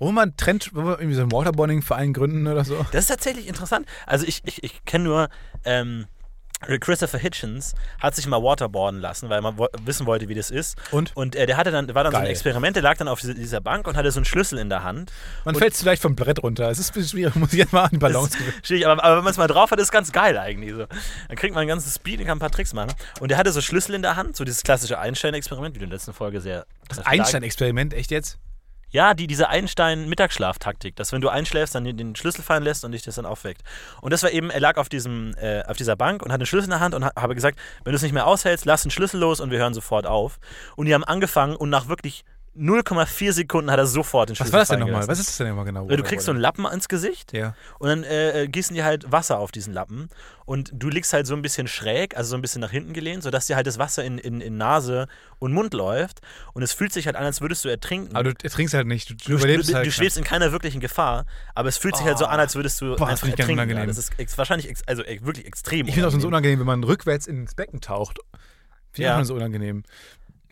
Wollen wir einen Trend, wollen wir irgendwie so einen Waterboarding-Verein gründen oder so? Das ist tatsächlich interessant. Also ich, ich, ich kenne nur ähm, Christopher Hitchens hat sich mal waterboarden lassen, weil man wo wissen wollte, wie das ist. Und? Und äh, der hatte dann, war dann so ein Geil. Experiment, der lag dann auf diese, dieser Bank und hatte so einen Schlüssel in der Hand. Man fällt vielleicht vom Brett runter. Es ist ein bisschen schwierig, [laughs] muss ich jetzt mal an die Balance ist schwierig, aber, aber wenn man es mal drauf hat, ist ganz geil eigentlich. So. Dann kriegt man einen ganzen Speed und kann ein paar Tricks machen. Und der hatte so Schlüssel in der Hand, so dieses klassische Einstein-Experiment, wie du in der letzten Folge sehr. Das Einstein-Experiment, echt jetzt? Ja, die, diese Einstein-Mittagsschlaftaktik, dass wenn du einschläfst, dann den, Schlüssel fallen lässt und dich das dann aufweckt. Und das war eben, er lag auf, diesem, äh, auf dieser Bank und hat einen Schlüssel in der Hand und ha habe gesagt, wenn du es nicht mehr aushältst, lass den Schlüssel los und wir hören sofort auf. Und die haben angefangen und nach wirklich 0,4 Sekunden hat er sofort den Schlüssel Was war das denn nochmal? Was ist das denn nochmal genau? Du kriegst so einen Lappen ins Gesicht Ja. und dann äh, äh, gießen die halt Wasser auf diesen Lappen. Und du liegst halt so ein bisschen schräg, also so ein bisschen nach hinten gelehnt, sodass dir halt das Wasser in, in, in Nase und Mund läuft. Und es fühlt sich halt an, als würdest du ertrinken. Aber du trinkst halt nicht. Du, du du, überlebst du, halt. du schwebst in keiner wirklichen Gefahr, aber es fühlt sich halt so an, als würdest du Boah, das einfach ich ganz ertrinken. unangenehm. Ja, Das ist wahrscheinlich also ex wirklich extrem Ich finde auch so unangenehm, wenn man rückwärts ins Becken taucht. Finde ich Ja. auch schon so unangenehm.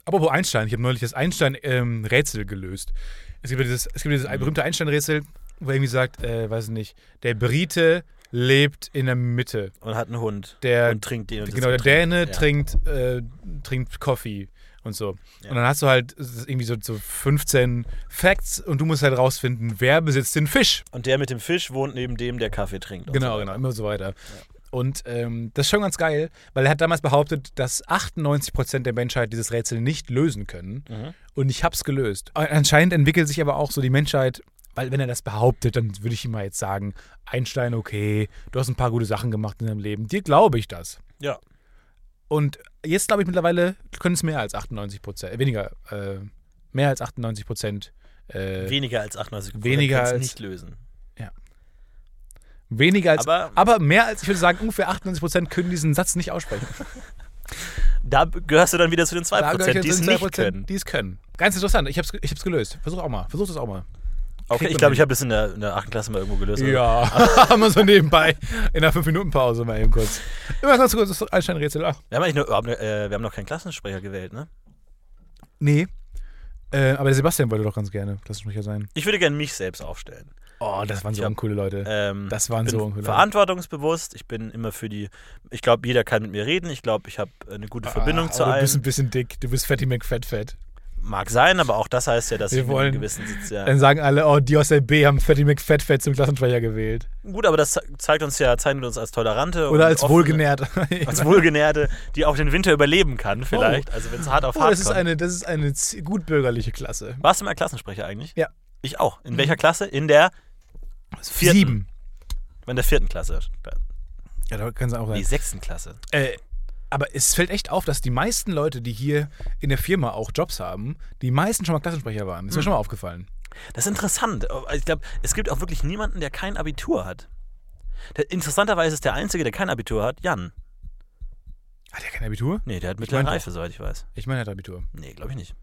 Apropos Einstein, ich habe neulich das Einstein-Rätsel gelöst. Es gibt dieses, es gibt dieses Mhm. berühmte Einstein-Rätsel, wo er irgendwie sagt, äh, weiß ich nicht, der Brite lebt in der Mitte. Und hat einen Hund Der, und trinkt den. und genau, der. Däne Ja. trinkt, äh, trinkt Coffee und so. Ja. Und dann hast du halt irgendwie so, so 15 Facts und du musst halt rausfinden, wer besitzt den Fisch. Und der mit dem Fisch wohnt neben dem, der Kaffee trinkt. Genau, so genau, immer so weiter. Und ähm, das ist schon ganz geil, weil er hat damals behauptet, dass 98% der Menschheit dieses Rätsel nicht lösen können. Mhm. Und ich hab's gelöst. Anscheinend entwickelt sich aber auch so die Menschheit, weil wenn er das behauptet, dann würde ich ihm mal jetzt sagen, Einstein, okay, du hast ein paar gute Sachen gemacht in deinem Leben. Dir glaube ich das. Ja. Und jetzt glaube ich mittlerweile können es mehr als 98%, äh, weniger, äh, mehr als 98%. Äh, Weniger als 98 weniger kann's als- nicht lösen. Weniger als, Aber- aber mehr als, ich würde sagen, ungefähr 98% können diesen Satz nicht aussprechen. [laughs] Da gehörst du dann wieder zu den 2%, Da gehöre ich die es nicht 2%, können. Die es können. Ganz interessant. Ich habe es ich hab's gelöst. Versuch auch mal. Versuch das auch mal. Okay, kriegt ich glaube, ich habe das in der, in der 8. Klasse mal irgendwo gelöst. Ja, [laughs] haben wir so nebenbei in der 5-Minuten-Pause mal eben kurz. Immer ganz kurz, das Einstein-Rätsel. Wir haben eigentlich nur, überhaupt ne- äh, wir haben noch keinen Klassensprecher gewählt, ne? nee. Äh, aber der Sebastian wollte doch ganz gerne Klassensprecher sein. Ich würde gerne mich selbst aufstellen. Oh, das waren so Ja. uncoole Leute. Ähm, Das waren so uncoole verantwortungsbewusst. Ich bin immer für die. Ich glaube, jeder kann mit mir reden. Ich glaube, ich habe eine gute Verbindung Ah, zu aber Du allen. bist ein bisschen dick. Du bist Fatty McFat-Fat. Mag sein, aber auch das heißt ja, dass Wir ich wollen- einem gewissen Sitz ja. Dann sagen alle, oh, die aus der B haben Fatty McFat-Fat zum Klassensprecher gewählt. Gut, aber das ze- zeigt uns ja, zeichnet uns als tolerante Oder als offene- wohlgenährt. [laughs] als [laughs] wohlgenährte, die auch den Winter überleben kann, vielleicht. Also wenn es hart auf Oh, hart das ist eine, das ist eine gut bürgerliche Klasse. Warst du mal Klassensprecher eigentlich? Ja. Ich auch. In welcher Klasse? In der vierten. Sieben. In der vierten Klasse. Ja, da kann es auch Die sein. sechsten Klasse. Äh, aber es fällt echt auf, dass die meisten Leute, die hier in der Firma auch Jobs haben, die meisten schon mal Klassensprecher waren. Das ist mir schon mal aufgefallen. Das ist interessant. Ich glaube, es gibt auch wirklich niemanden, der kein Abitur hat. Der, interessanterweise ist der Einzige, der kein Abitur hat, Jan. Hat er kein Abitur? Nee, der hat mittlere meine Reife, soweit ich weiß. Ich meine, er hat Abitur. Nee, glaube ich nicht.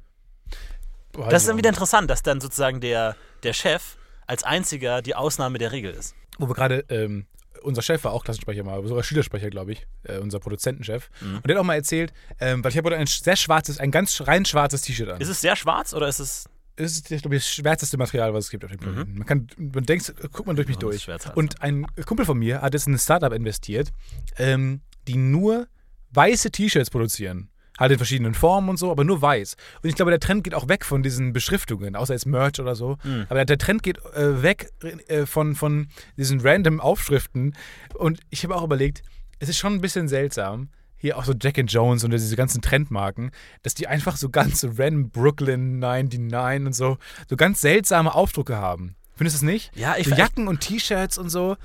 Boah, Das ist dann wieder interessant, dass dann sozusagen der, der Chef als einziger die Ausnahme der Regel ist. Wo wir gerade, ähm, unser Chef war auch Klassensprecher mal, sogar Schülersprecher, glaube ich, äh, unser Produzentenchef. Mhm. Und der hat auch mal erzählt, ähm, weil ich habe heute ein sehr schwarzes, ein ganz rein schwarzes T-Shirt an. Ist es sehr schwarz oder ist es. Es ist, ich glaube, das schwärzeste Material, was es gibt auf dem Planeten. Man kann, man denkt, guckt man durch mich Mhm. Oh, durch. Und ein Kumpel von mir hat jetzt in ein Startup investiert, ähm, die nur weiße T-Shirts produzieren. Halt in verschiedenen Formen und so, aber nur weiß. Und ich glaube, der Trend geht auch weg von diesen Beschriftungen, außer jetzt Merch oder so. Mhm. Aber der Trend geht äh, weg äh, von, von diesen random Aufschriften. Und ich habe auch überlegt, es ist schon ein bisschen seltsam, hier auch so Jack and Jones und diese ganzen Trendmarken, dass die einfach so ganz so random Brooklyn 99 und so, so ganz seltsame Aufdrucke haben. Findest du es nicht? Ja, ich so Jacken und T-Shirts und so.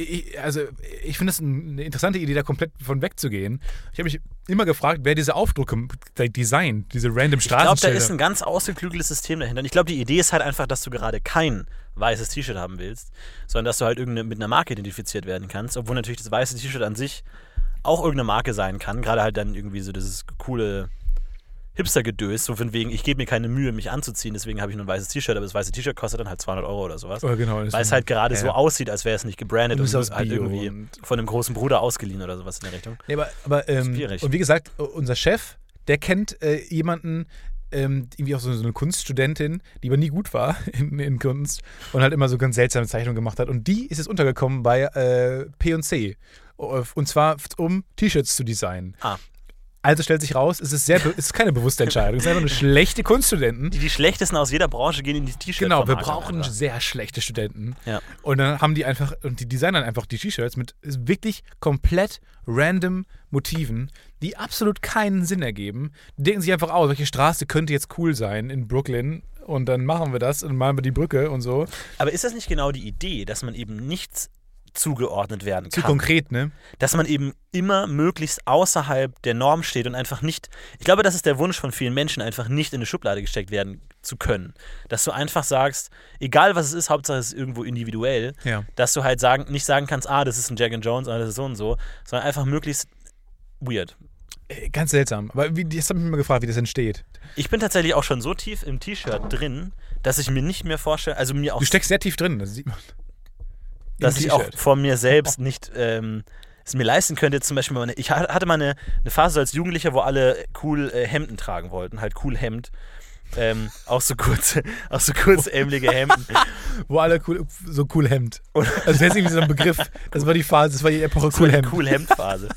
Ich, also, ich finde es eine interessante Idee, da komplett von wegzugehen. Ich habe mich immer gefragt, wer diese Aufdrucke designt, diese random Ich glaube, da ist ein ganz ausgeklügeltes System dahinter. Und ich glaube, die Idee ist halt einfach, dass du gerade kein weißes T-Shirt haben willst, sondern dass du halt irgendeine, mit einer Marke identifiziert werden kannst, obwohl natürlich das weiße T-Shirt an sich auch irgendeine Marke sein kann. Gerade halt dann irgendwie so dieses coole Hipster-Gedös, so von wegen, ich gebe mir keine Mühe, mich anzuziehen, deswegen habe ich nur ein weißes T-Shirt, aber das weiße T-Shirt kostet dann halt 200 Euro oder sowas. oh, genau, Weil es halt gerade ja. so aussieht, als wäre es nicht gebrandet und bist aus halt irgendwie und- von einem großen Bruder ausgeliehen oder sowas in der Richtung. Nee, aber, aber ähm, Schwierig. und wie gesagt, unser Chef, der kennt äh, jemanden, ähm, irgendwie auch so, so eine Kunststudentin, die aber nie gut war [laughs] in, in Kunst und halt immer so ganz seltsame Zeichnungen gemacht hat. Und die ist jetzt untergekommen bei äh, P&C. Und zwar, um T-Shirts zu designen. Ah. Also stellt sich raus, es ist, sehr, es ist keine bewusste Entscheidung. Es sind einfach nur schlechte Kunststudenten. Die, die schlechtesten aus jeder Branche gehen in die T-Shirt. Genau, wir brauchen sehr schlechte Studenten. Ja. Und dann haben die einfach, und die designen einfach die T-Shirts mit wirklich komplett random Motiven, die absolut keinen Sinn ergeben. Die denken sich einfach aus, welche Straße könnte jetzt cool sein in Brooklyn. Und dann machen wir das und malen wir die Brücke und so. Aber ist das nicht genau die Idee, dass man eben nichts zugeordnet werden Zu kann? konkret, ne? Dass man eben immer möglichst außerhalb der Norm steht und einfach nicht. Ich glaube, das ist der Wunsch von vielen Menschen, einfach nicht in eine Schublade gesteckt werden zu können. Dass du einfach sagst, egal was es ist, Hauptsache es ist irgendwo individuell, Ja. dass du halt sagen, nicht sagen kannst, ah, das ist ein Jack and Jones, ah, das ist so und so, sondern einfach möglichst weird. Äh, Ganz seltsam. Aber wie, jetzt habe ich mich mal gefragt, wie das entsteht. Ich bin tatsächlich auch schon so tief im T-Shirt drin, dass ich mir nicht mehr vorstelle, also mir auch Du steckst sehr tief drin, das sieht man. Dass ich auch von mir selbst [laughs] nicht ähm, es mir leisten könnte, zum Beispiel mal eine, ich ha- hatte mal eine, eine Phase als Jugendlicher, wo alle cool äh, Hemden tragen wollten, halt cool Hemd. Ähm, auch so kurze, [laughs] auch so kurzärmelige [laughs] Hemden. Wo alle cool, so cool Hemd. Also das ist irgendwie so ein Begriff. Das war die Phase, das war die Epoche cool Hemd. Cool Hemd-Phase.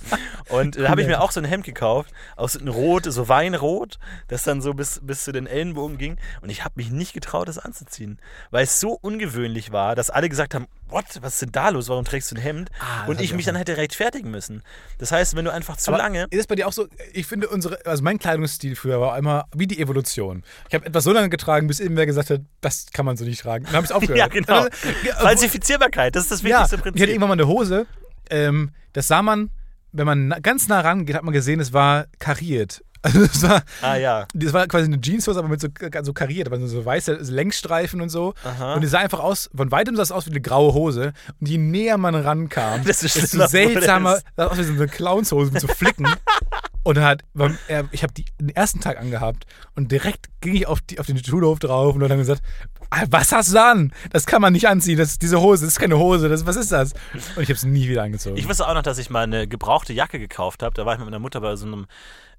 Und da habe ich mir auch so ein Hemd gekauft, aus in Rot, so Weinrot, das dann so bis, bis zu den Ellenbogen ging. Und ich habe mich nicht getraut, das anzuziehen, weil es so ungewöhnlich war, dass alle gesagt haben, what, was ist denn da los, warum trägst du ein Hemd? Ah, Und ich ich mich dann hätte rechtfertigen müssen. Das heißt, wenn du einfach zu Aber lange... Ist bei dir auch so? Ich finde, unsere, also mein Kleidungsstil früher war immer wie die Evolution. Ich habe etwas so lange getragen, bis irgendwer gesagt hat, das kann man so nicht tragen. Dann habe ich es [laughs] aufgehört. Ja, genau. Falsifizierbarkeit, das ist das ja, wichtigste ich hatte Prinzip. irgendwann mal eine Hose. Ähm, das sah man, wenn man ganz nah rangeht, hat man gesehen, es war kariert. Also es war, Ah ja. das war quasi eine Jeanshose, aber mit so, so kariert, aber so weiße Längsstreifen und so. Aha. Und die sah einfach aus, von weitem sah es aus wie eine graue Hose. Und je näher man rankam, [laughs] Desto schlimmer seltsamer, sah aus wie so eine Clownshose mit so Flicken. [laughs] und dann hat, er- ich habe die den ersten Tag angehabt und direkt ging ich auf, die, auf den Schulhof drauf und dann haben gesagt, Ah, Was hast du da an? Das kann man nicht anziehen. Das ist diese Hose. Das ist keine Hose. Das, was ist das? Und ich habe es nie wieder angezogen. Ich wusste auch noch, dass ich mal eine gebrauchte Jacke gekauft habe. Da war ich mit meiner Mutter bei so einem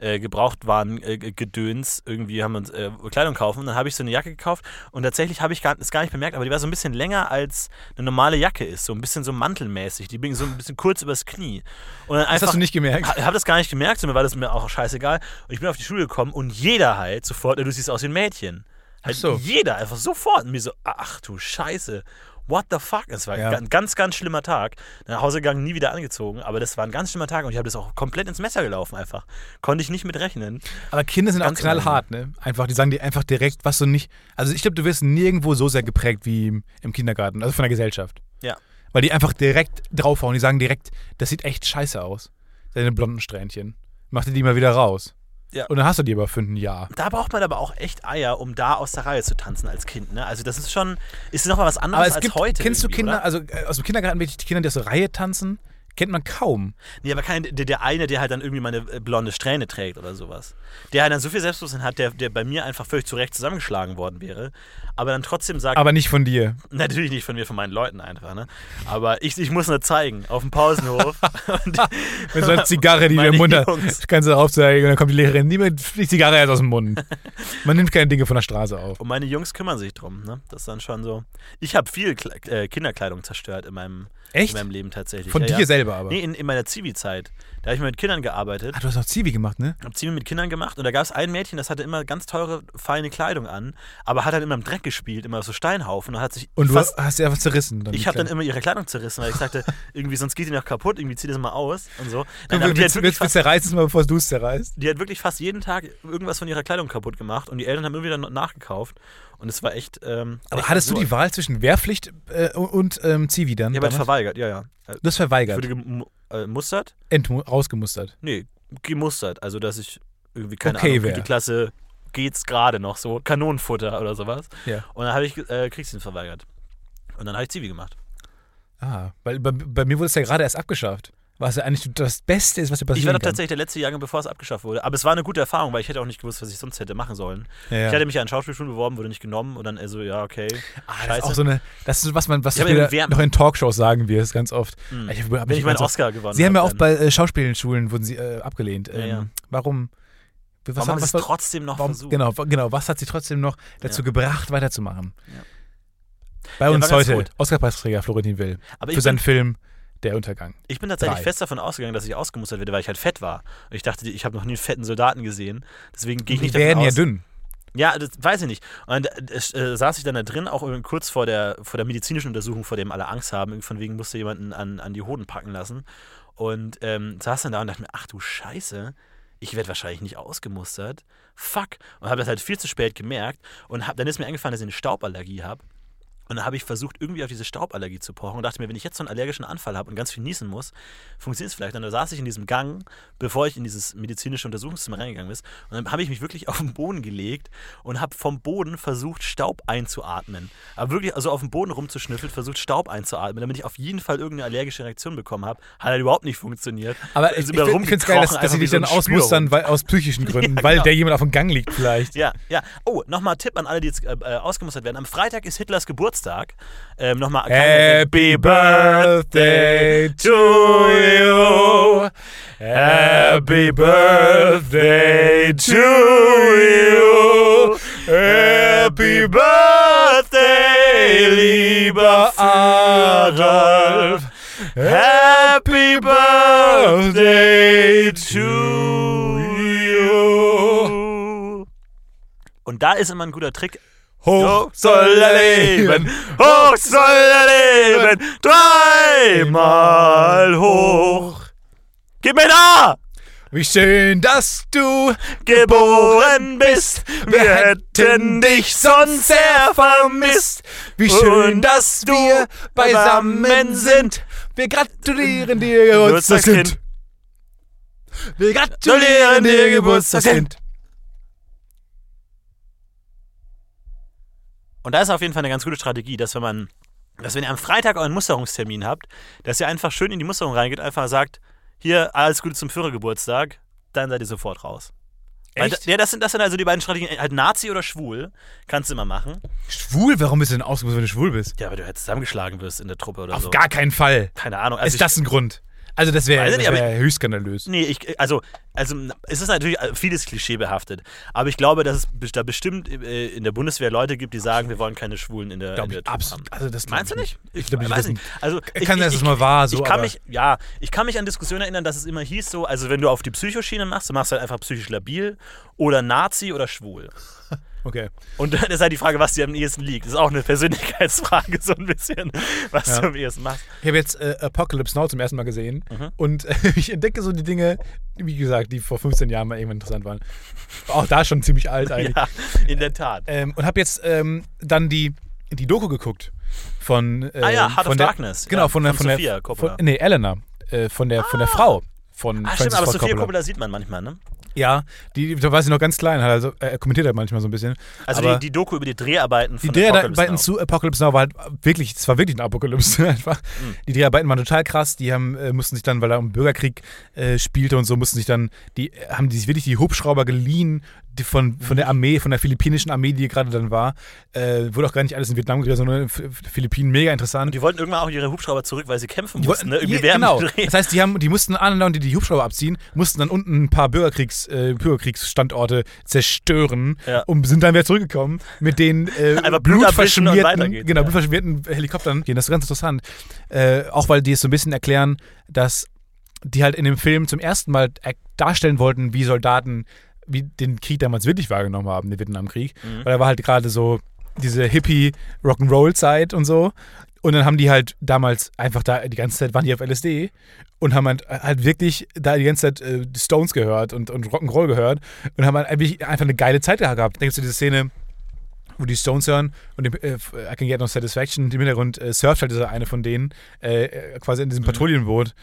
äh, Gebrauchtwaren-Gedöns. Irgendwie haben wir uns äh, Kleidung kaufen. Und dann habe ich so eine Jacke gekauft. Und tatsächlich habe ich gar, das gar nicht bemerkt, aber die war so ein bisschen länger als eine normale Jacke ist. So ein bisschen so mantelmäßig. Die ging so ein bisschen kurz übers Knie. Und dann das einfach, hast du nicht gemerkt. Ich habe das gar nicht gemerkt, so mir war das mir auch scheißegal. Und ich bin auf die Schule gekommen und jeder halt sofort, du siehst aus wie ein Mädchen. Halt so. jeder einfach sofort. Und mir so, ach du Scheiße. What the fuck? Es war Ja. ein ganz, ganz schlimmer Tag. Nach Hause gegangen, nie wieder angezogen, aber das war ein ganz schlimmer Tag und ich habe das auch komplett ins Messer gelaufen einfach. Konnte ich nicht mit rechnen. Aber Kinder sind auch Ganz knallhart, ne? Einfach, die sagen dir einfach direkt, was du nicht. Also ich glaube, du wirst nirgendwo so sehr geprägt wie im, im Kindergarten, also von der Gesellschaft. Ja. Weil die einfach direkt draufhauen. Die sagen direkt, das sieht echt scheiße aus. Deine blonden Strähnchen. Mach dir die mal wieder raus. Ja. Und dann hast du die aber für ein Jahr. Da braucht man aber auch echt Eier, um da aus der Reihe zu tanzen als Kind. Ne? Also das ist schon, ist nochmal was anderes als gibt, heute. kennst du Kinder, Oder? also äh, aus dem Kindergarten wirklich die Kinder, die aus der Reihe tanzen, kennt man kaum. Nee, aber kein, der, der eine, der halt dann irgendwie mal eine äh, blonde Strähne trägt oder sowas. Der halt dann so viel Selbstbewusstsein hat, der, der bei mir einfach völlig zurecht zusammengeschlagen worden wäre. Aber dann trotzdem sagt, Aber nicht von dir. [laughs] Natürlich nicht von mir, von meinen Leuten einfach, ne? Aber ich, ich muss nur zeigen, auf dem Pausenhof. [laughs] [laughs] Mit so einer Zigarre, die du Meine im Mund hast. Kannst du aufzeigen und dann kommt die Lehrerin, nimm mir die Zigarre erst aus dem Mund. Man nimmt keine Dinge von der Straße auf. und meine Jungs kümmern sich drum, ne? Das ist dann schon so. Ich habe viel Kle äh, Kinderkleidung zerstört in meinem, Echt? in meinem Leben tatsächlich. Von ja, dir ja. selber aber. Nee, in, in meiner Zivi-Zeit. Da habe ich mit Kindern gearbeitet. Ah, du hast auch Zivi gemacht, ne? Hab Zivi mit Kindern gemacht und da gab es ein Mädchen, das hatte immer ganz teure, feine Kleidung an, aber hat dann immer im Dreck gespielt, immer auf so Steinhaufen und hat sich Und du fast hast sie einfach zerrissen. Ich habe dann immer ihre Kleidung zerrissen, weil ich sagte, [laughs] irgendwie sonst geht die noch kaputt, irgendwie zieh das mal aus und so. Du willst, willst, willst fast, zerreißen es mal, bevor du es zerreißt. die hat wirklich fast jeden Tag irgendwas von ihrer Kleidung kaputt gemacht und die Eltern haben immer wieder nachgekauft und es war echt. Ähm, Aber echt hattest du die Wahl zwischen Wehrpflicht äh, und ähm, Zivi dann? Ja, aber damals? verweigert, ja, ja. Du hast verweigert. Wurde gemu- äh, mustert? Entmu rausgemustert. Nee, gemustert. Also, dass ich irgendwie, keine Okay Ahnung, wär. die Klasse geht's gerade noch so, Kanonenfutter oder sowas. Ja. Und dann habe ich äh, Kriegsdienst verweigert. Und dann habe ich Zivi gemacht. Ah, weil bei, bei mir wurde es ja gerade erst abgeschafft. Was ja eigentlich das Beste ist, was dir Ich war doch tatsächlich der letzte Jahrgang, bevor es abgeschafft wurde. Aber es war eine gute Erfahrung, weil ich hätte auch nicht gewusst, was ich sonst hätte machen sollen. Ja, ja. Ich hatte mich ja an Schauspielschulen beworben, wurde nicht genommen und dann so, ja, okay. Ah, das Scheiße. ist auch so eine, das ist was man, was im noch in Talkshows sagen wirst, ganz oft. Hm. Ich hab- hab Wenn ich meinen ganz oft- Oscar gewonnen Sie haben ja auch bei äh, Schauspielschulen wurden sie äh, abgelehnt. Ja, ja. Ähm, Warum? Was, Warum haben sie es trotzdem noch warum, versucht? genau, genau, was hat sie trotzdem noch dazu gebracht, weiterzumachen? Bei uns heute. Oscar-Preisträger Florentin Will Aber für seinen Film Der Untergang. ich bin tatsächlich Drei. fest davon ausgegangen, dass ich ausgemustert werde, weil ich halt fett war. Und ich dachte, ich habe noch nie einen fetten Soldaten gesehen. Deswegen gehe ich Die nicht werden davon ja aus. dünn. Ja, das weiß ich nicht. Und äh, äh, saß ich dann da drin, auch kurz vor der, vor der medizinischen Untersuchung, vor dem alle Angst haben. Von wegen musste jemanden an, an die Hoden packen lassen. Und ähm, saß dann da und dachte mir, ach du Scheiße, ich werde wahrscheinlich nicht ausgemustert. Fuck. Und habe das halt viel zu spät gemerkt. Und hab, dann ist mir eingefallen, dass ich eine Stauballergie habe. Und dann habe ich versucht, irgendwie auf diese Stauballergie zu pochen und dachte mir, wenn ich jetzt so einen allergischen Anfall habe und ganz viel niesen muss, funktioniert es vielleicht. Und dann saß ich in diesem Gang, bevor ich in dieses medizinische Untersuchungszimmer reingegangen bin. Und dann habe ich mich wirklich [laughs] auf den Boden gelegt und habe vom Boden versucht, Staub einzuatmen. Aber wirklich also auf dem Boden rumzuschnüffeln, versucht, Staub einzuatmen, damit ich auf jeden Fall irgendeine allergische Reaktion bekommen habe. Hat halt überhaupt nicht funktioniert. Aber ich, ich finde es geil, dass, dass sie dich so dann ausmustern, weil, aus psychischen [laughs] Gründen, Ja, weil genau. der jemand auf dem Gang liegt vielleicht. Ja, ja. Oh, nochmal Tipp an alle, die jetzt äh, äh, ausgemustert werden. Am Freitag ist Hitlers Geburtstag. Ähm, nochmal Happy birthday to you. Happy birthday to you. Happy birthday, lieber Adolf. Happy birthday to you. Und da ist immer ein guter Trick. Hoch soll er leben, hoch soll er leben, dreimal hoch. Gib mir ein A! Wie schön, dass du Geboren bist, wir hätten dich sonst sehr vermisst. Wie schön, dass wir beisammen sind. Wir gratulieren dir, Geburtstagskind. Wir gratulieren dir, Geburtstagskind. Und da ist auf jeden Fall eine ganz gute Strategie, dass wenn man, dass wenn ihr am Freitag euren Musterungstermin habt, dass ihr einfach schön in die Musterung reingeht, einfach sagt, hier, alles Gute zum Führergeburtstag, dann seid ihr sofort raus. Echt? da- Ja, das sind, das sind also die beiden Strategien. Halt Nazi oder schwul. Kannst du immer machen. Schwul? Warum bist du denn ausgesucht, wenn du schwul bist? Ja, weil du halt zusammengeschlagen wirst in der Truppe oder Auf so. gar keinen Fall. Keine Ahnung. Also ist das ein Grund? Also das wäre ich das wär höchst skandalös. ich, nee, ich, also, also es ist natürlich vieles klischeebehaftet. Aber ich glaube, dass es da bestimmt äh, in der Bundeswehr Leute gibt, die sagen, wir wollen keine Schwulen in der, Glaub in der ich absolut. Also das Meinst du nicht? Ich glaube nicht, weiß das nicht. Also, ich, kann sein, dass ich, mal war, so, ich kann aber- mich, ja, ich kann mich an Diskussionen erinnern, dass es immer hieß so, also wenn du auf die Psychoschiene machst, du machst halt einfach psychisch labil oder Nazi oder schwul. Okay. Und dann ist halt die Frage, was dir am ehesten liegt. Das ist auch eine Persönlichkeitsfrage [laughs] so ein bisschen, was Ja. du am ehesten machst. Ich habe jetzt äh, Apocalypse Now zum ersten Mal gesehen Mhm. und [laughs] äh, ich entdecke so die Dinge, wie gesagt, die vor 15 Jahren mal irgendwann interessant waren. Auch da schon ziemlich alt [laughs] eigentlich. Ja, in der Tat. Ähm, und habe jetzt ähm, dann die, die Doku geguckt von äh, Ah ja, Heart von of der, Darkness. Genau, Ja, von der von von der Sofia Coppola. Von, nee, Eleanor äh, von der von der Frau von Ah, Francis stimmt, aber Ford Sophia Coppola. Coppola sieht man manchmal, ne? Ja, die, da war sie noch ganz klein, hat also, er kommentiert halt manchmal so ein bisschen. Also die, die Doku über die Dreharbeiten Die von Dreharbeiten Apocalypse Now. zu Apocalypse Now war halt wirklich, es war wirklich ein Apokalypse [laughs] einfach. Mhm. Die Dreharbeiten waren total krass. Die haben, äh, mussten sich dann, weil er im Bürgerkrieg äh, spielte und so, mussten sich dann, die äh, haben die sich wirklich die Hubschrauber geliehen die von, von der Armee, von der philippinischen Armee, die gerade dann war. Äh, wurde auch gar nicht alles in Vietnam gedreht, sondern in F- Philippinen mega interessant. Und die wollten irgendwann auch ihre Hubschrauber zurück, weil sie kämpfen Die mussten, ne? Irgendwie während genau. Das heißt, die, haben, die mussten andauernd die, die Hubschrauber abziehen, mussten dann unten ein paar Bürgerkriegs, äh, Bürgerkriegsstandorte zerstören Ja. und sind dann wieder zurückgekommen mit den äh, [laughs] blutverschmierten, genau, ja. blutverschmierten Helikoptern. Das ist ganz interessant. Äh, auch weil die es so ein bisschen erklären, dass die halt in dem Film zum ersten Mal darstellen wollten, wie Soldaten wie den Krieg damals wirklich wahrgenommen haben, den Vietnamkrieg. Mhm. Weil da war halt gerade so diese Hippie-Rock'n'Roll-Zeit und so. Und dann haben die halt damals einfach da die ganze Zeit waren die auf LSD und haben halt, halt wirklich da die ganze Zeit äh, die Stones gehört und, und Rock'n'Roll gehört und haben halt einfach eine geile Zeit gehabt. Denkst du diese Szene, wo die Stones hören und im, äh, I Can Get No Satisfaction im Hintergrund äh, surft halt dieser eine von denen äh, äh, quasi in diesem Patrouillenboot.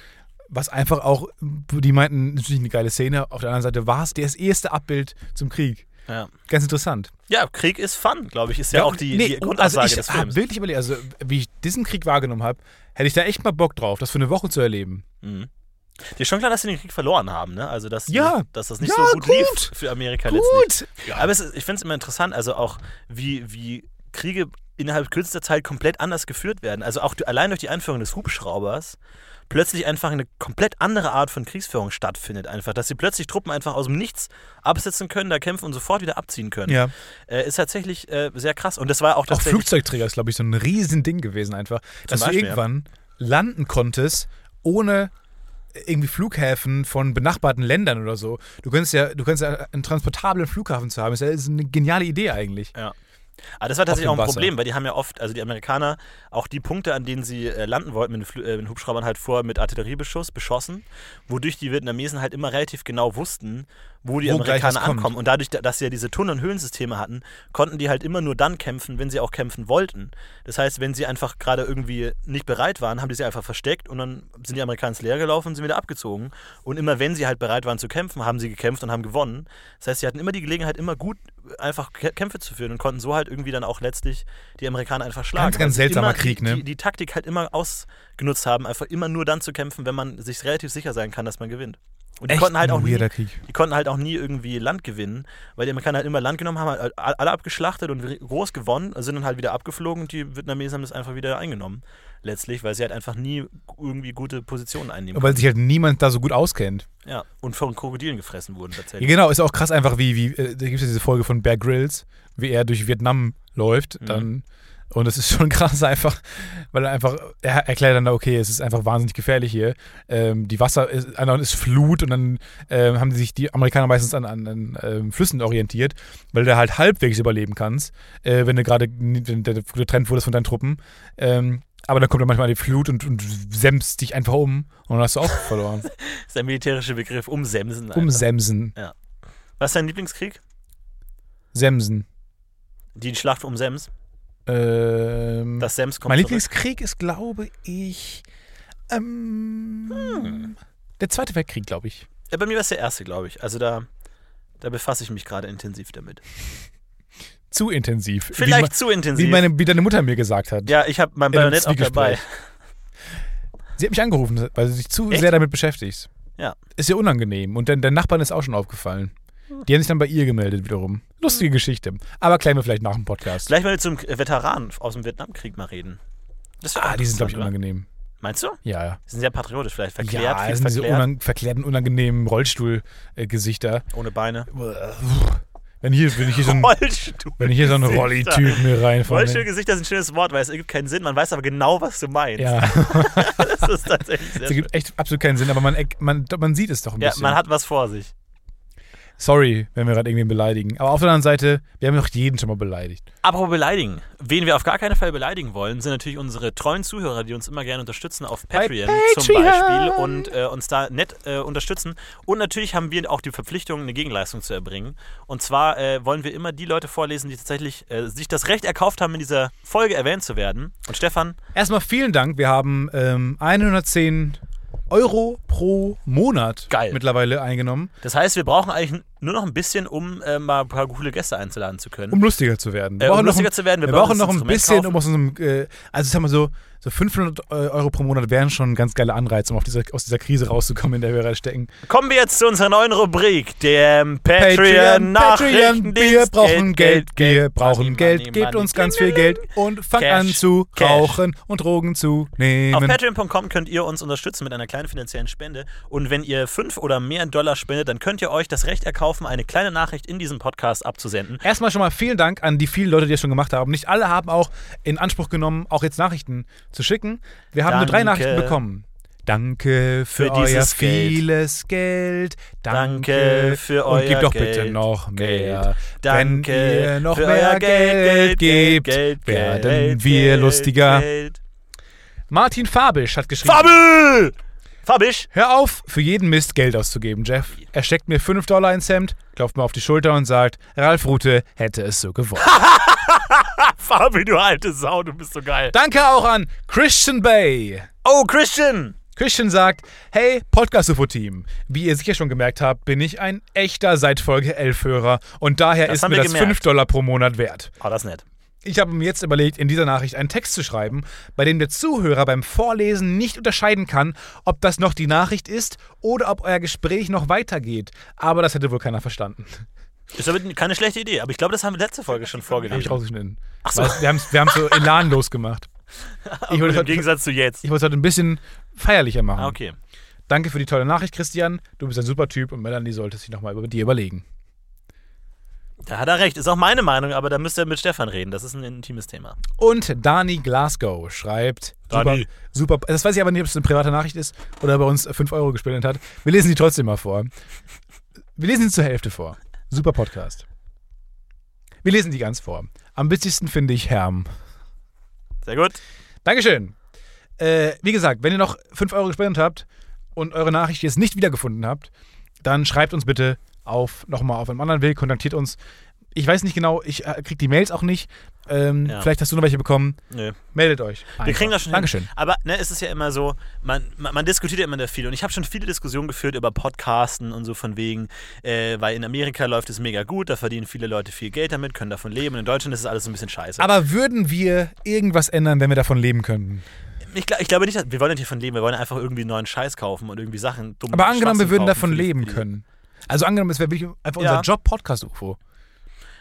Was einfach auch, die meinten, natürlich eine geile Szene. Auf der anderen Seite war es das erste Abbild zum Krieg. Ja. Ganz interessant. ja, Krieg ist Fun, glaube ich, ist ja, auch die, nee, die also Grundaussage ich des Films. wirklich überlegt, also wie ich diesen Krieg wahrgenommen habe, hätte ich da echt mal Bock drauf, das für eine Woche zu erleben. Mhm. Dir ist schon klar, dass sie den Krieg verloren haben, ne? Also, dass, Ja. dass das nicht Ja, so gut, gut. lief für Amerika letztlich. Gut! Aber es ist, ich finde es immer interessant, also auch wie, wie Kriege innerhalb kürzester Zeit komplett anders geführt werden. Also auch allein durch die Einführung des Hubschraubers plötzlich einfach eine komplett andere Art von Kriegsführung stattfindet. Einfach, dass sie plötzlich Truppen einfach aus dem Nichts absetzen können, da kämpfen und sofort wieder abziehen können. Ja. Äh, ist tatsächlich äh, sehr krass. Und das war auch Auch. Flugzeugträger ist, glaube ich, so ein Riesending gewesen einfach. Dass Beispiel, du irgendwann landen konntest, ohne irgendwie Flughäfen von benachbarten Ländern oder so. Du könntest ja, du könntest ja einen transportablen Flughafen zu haben. Ist ja ist eine geniale Idee eigentlich. Ja. Aber das war tatsächlich auch ein Wasser. Problem, weil die haben ja oft, also die Amerikaner, auch die Punkte, an denen sie äh, landen wollten mit den, äh, mit den Hubschraubern halt vor mit Artilleriebeschuss beschossen, wodurch die Vietnamesen halt immer relativ genau wussten, wo die Wo Amerikaner ankommen. Und dadurch, da- dass sie ja diese Tunnel- und Höhlensysteme hatten, konnten die halt immer nur dann kämpfen, wenn sie auch kämpfen wollten. Das heißt, wenn sie einfach gerade irgendwie nicht bereit waren, haben die sie einfach versteckt und dann sind die Amerikaner ins Leer gelaufen und sind wieder abgezogen. Und immer wenn sie halt bereit waren zu kämpfen, haben sie gekämpft und haben gewonnen. Das heißt, sie hatten immer die Gelegenheit, immer gut einfach Kä- Kämpfe zu führen und konnten so halt irgendwie dann auch letztlich die Amerikaner einfach schlagen. Ganz, ganz sie seltsamer Krieg, ne? Die, die Taktik halt immer ausgenutzt haben, einfach immer nur dann zu kämpfen, wenn man sich relativ sicher sein kann, dass man gewinnt. Und die Echt konnten halt auch nie, weirder Krieg. die konnten halt auch nie irgendwie Land gewinnen, weil die Amerikaner halt immer Land genommen haben, halt alle abgeschlachtet und groß gewonnen, sind dann halt wieder abgeflogen und die Vietnamesen haben das einfach wieder eingenommen. Letztlich, weil sie halt einfach nie irgendwie gute Positionen einnehmen Weil sich halt niemand da so gut auskennt. konnten. Ja, und von Krokodilen gefressen wurden Ja, tatsächlich. genau, ist auch krass einfach, wie, wie äh, da gibt es ja diese Folge von Bear Grylls, wie er durch Vietnam läuft. Mhm. Dann, und es ist [laughs] schon krass einfach, weil er einfach, er erklärt dann, okay, es ist einfach wahnsinnig gefährlich hier. Ähm, die Wasser ist, ist Flut und dann ähm, haben sich die Amerikaner meistens an, an, an ähm, Flüssen orientiert, weil du halt halbwegs überleben kannst, äh, wenn du gerade getrennt wurdest von deinen Truppen. Ähm, aber dann kommt dann manchmal die Flut und, und sämst dich einfach um und dann hast du auch [laughs] verloren. Das ist der militärische Begriff, umsemsen. einfach. Umsemsen. Was ist dein Lieblingskrieg? Semsen. Die Schlacht um Sems. Ähm, Das Sems kommt mein zurück. Lieblingskrieg ist, glaube ich, ähm, Hm. der Zweite Weltkrieg, glaube ich. Ja, bei mir war es der erste, glaube ich. Also da, da befasse ich mich gerade intensiv damit. [laughs] Zu intensiv. Vielleicht wie, zu intensiv. wie, meine, wie deine Mutter mir gesagt hat. ja, ich habe mein Bajonett auch dabei. Sie hat mich angerufen, weil sie sich zu Echt? sehr damit beschäftigt. Ja. Ist ja unangenehm. Und dann der Nachbarn ist auch schon aufgefallen. Die haben sich dann bei ihr gemeldet wiederum. Lustige Geschichte. Aber klären wir vielleicht nach dem Podcast. Vielleicht mal zum Veteran aus dem Vietnamkrieg mal reden. Das Ah, die sind, glaube ich, unangenehm. Meinst du? Ja, ja. Die sind sehr patriotisch vielleicht. Verklärt, ja, viel sind diese verklärt, unan verklärten, unangenehmen Rollstuhl-Gesichter. ohne Beine. Wenn hier, wenn ich hier so ein, wenn ich hier so einen Rolli-Typ mir reinfahre. Rollstuhlgesichter ist ein schönes Wort, weil es ergibt keinen Sinn. Man weiß aber genau, was du meinst. Ja, [laughs] Das ist tatsächlich sehr das ergibt echt absolut keinen Sinn, aber man, man, man sieht es doch ein Ja, bisschen. man hat was vor sich. Sorry, wenn wir gerade irgendwen beleidigen. Aber auf der anderen Seite, wir haben doch jeden schon mal beleidigt. Apropos beleidigen. Wen wir auf gar keinen Fall beleidigen wollen, sind natürlich unsere treuen Zuhörer, die uns immer gerne unterstützen auf Bei Patreon, zum Patreon. Beispiel und äh, uns da nett äh, unterstützen. Und natürlich haben wir auch die Verpflichtung, eine Gegenleistung zu erbringen. Und zwar äh, wollen wir immer die Leute vorlesen, die tatsächlich äh, sich das Recht erkauft haben, in dieser Folge erwähnt zu werden. Und Stefan, Erstmal vielen Dank. Wir haben ähm, 110 Euro pro Monat Geil. mittlerweile eingenommen, das heißt, wir brauchen eigentlich nur noch ein bisschen, um äh, mal ein paar coole Gäste einzuladen zu können. um lustiger zu werden. Wir Äh, um brauchen noch lustiger ein, zu werden. wir bauen brauchen noch ein bisschen, kaufen. um aus unserem, äh, also sagen wir so, so 500 Euro pro Monat wären schon ein ganz geile Anreiz, um auf dieser, aus dieser Krise rauszukommen, in der wir gerade stecken. Kommen wir jetzt zu unserer neuen Rubrik, dem Patreon, Patreon, Patreon, wir brauchen Geld, wir Money, brauchen Geld, money, gebt money. uns ganz viel Geld und fangt Cash, an zu Cash. rauchen und Drogen zu Auf nehmen. patreon.com könnt ihr uns unterstützen mit einer kleinen finanziellen Spende. Und wenn ihr fünf oder mehr Dollar spendet, dann könnt ihr euch das Recht erkaufen, eine kleine Nachricht in diesem Podcast abzusenden. Erstmal schon mal vielen Dank an die vielen Leute, die das schon gemacht haben. Nicht alle haben auch in Anspruch genommen, auch jetzt Nachrichten zu schicken. Wir haben nur drei Danke. Nachrichten bekommen. Danke für, Für euer Geld. vieles Geld. Danke, Danke für Und euer gebt doch Geld. bitte noch Geld. mehr. Danke Wenn ihr noch mehr Geld, Geld, gebt, Geld, werden Geld, wir Geld, lustiger. Geld. Martin Fabisch hat geschrieben. Fabel! Fabisch! Hör auf, für jeden Mist Geld auszugeben, Jeff. Er steckt mir 5 Dollar ins Hemd, klopft mir auf die Schulter und sagt, Ralf Rute hätte es so gewollt. [laughs] Fabi, du alte Sau, du bist so geil. Danke auch an Christian Bay. Oh, Christian! Christian sagt, hey, Podcast-UFO-Team. Wie ihr sicher schon gemerkt habt, bin ich ein echter seit Folge 11-Hörer und daher Das ist mir das gemerkt. 5 Dollar pro Monat wert. Oh, das ist nett. Ich habe mir jetzt überlegt, in dieser Nachricht einen Text zu schreiben, bei dem der Zuhörer beim Vorlesen nicht unterscheiden kann, ob das noch die Nachricht ist oder ob euer Gespräch noch weitergeht. Aber das hätte wohl keiner verstanden. Ist aber keine schlechte Idee, aber ich glaube, das haben wir letzte Folge schon Habe ich rausgeschnitten. Ach so. Wir haben es wir haben's so elanlos [laughs] gemacht. Ich Im Gegensatz zu jetzt. ich wollte es heute ein bisschen feierlicher machen. Ah, okay. Danke für die tolle Nachricht, Christian. Du bist ein super Typ und Melanie sollte sich nochmal über dir überlegen. Da hat er recht. Ist auch meine Meinung, aber da müsst ihr mit Stefan reden. Das ist ein intimes Thema. Und Dani Glasgow schreibt. Dani. Super, super. Das weiß ich aber nicht, ob es eine private Nachricht ist oder bei uns 5 Euro gespendet hat. Wir lesen sie trotzdem mal vor. Wir lesen sie zur Hälfte vor. Super Podcast. Wir lesen die ganz vor. Am witzigsten finde ich Herm. Sehr gut. Dankeschön. Äh, wie gesagt, wenn ihr noch 5 Euro gespendet habt und eure Nachricht jetzt nicht wiedergefunden habt, dann schreibt uns bitte auf nochmal auf einem anderen Weg, kontaktiert uns. Ich weiß nicht genau, ich äh, kriege die Mails auch nicht. Ähm, Ja. Vielleicht hast du noch welche bekommen. Nö. Meldet euch. Wir kriegen das schon Dankeschön. hin. Aber ne, es ist ja immer so, man, man, man diskutiert ja immer da viel. Und ich habe schon viele Diskussionen geführt über Podcasten und so von wegen, äh, weil in Amerika läuft es mega gut, da verdienen viele Leute viel Geld damit, können davon leben. Und in Deutschland ist es alles so ein bisschen scheiße. Aber würden wir irgendwas ändern, wenn wir davon leben könnten? ich, ich glaube nicht, dass, wir wollen nicht davon leben, wir wollen einfach irgendwie neuen Scheiß kaufen und irgendwie Sachen dumm Aber angenommen, wir würden davon leben können. Also angenommen, es wäre wirklich einfach Ja. unser Job Podcast-UFO.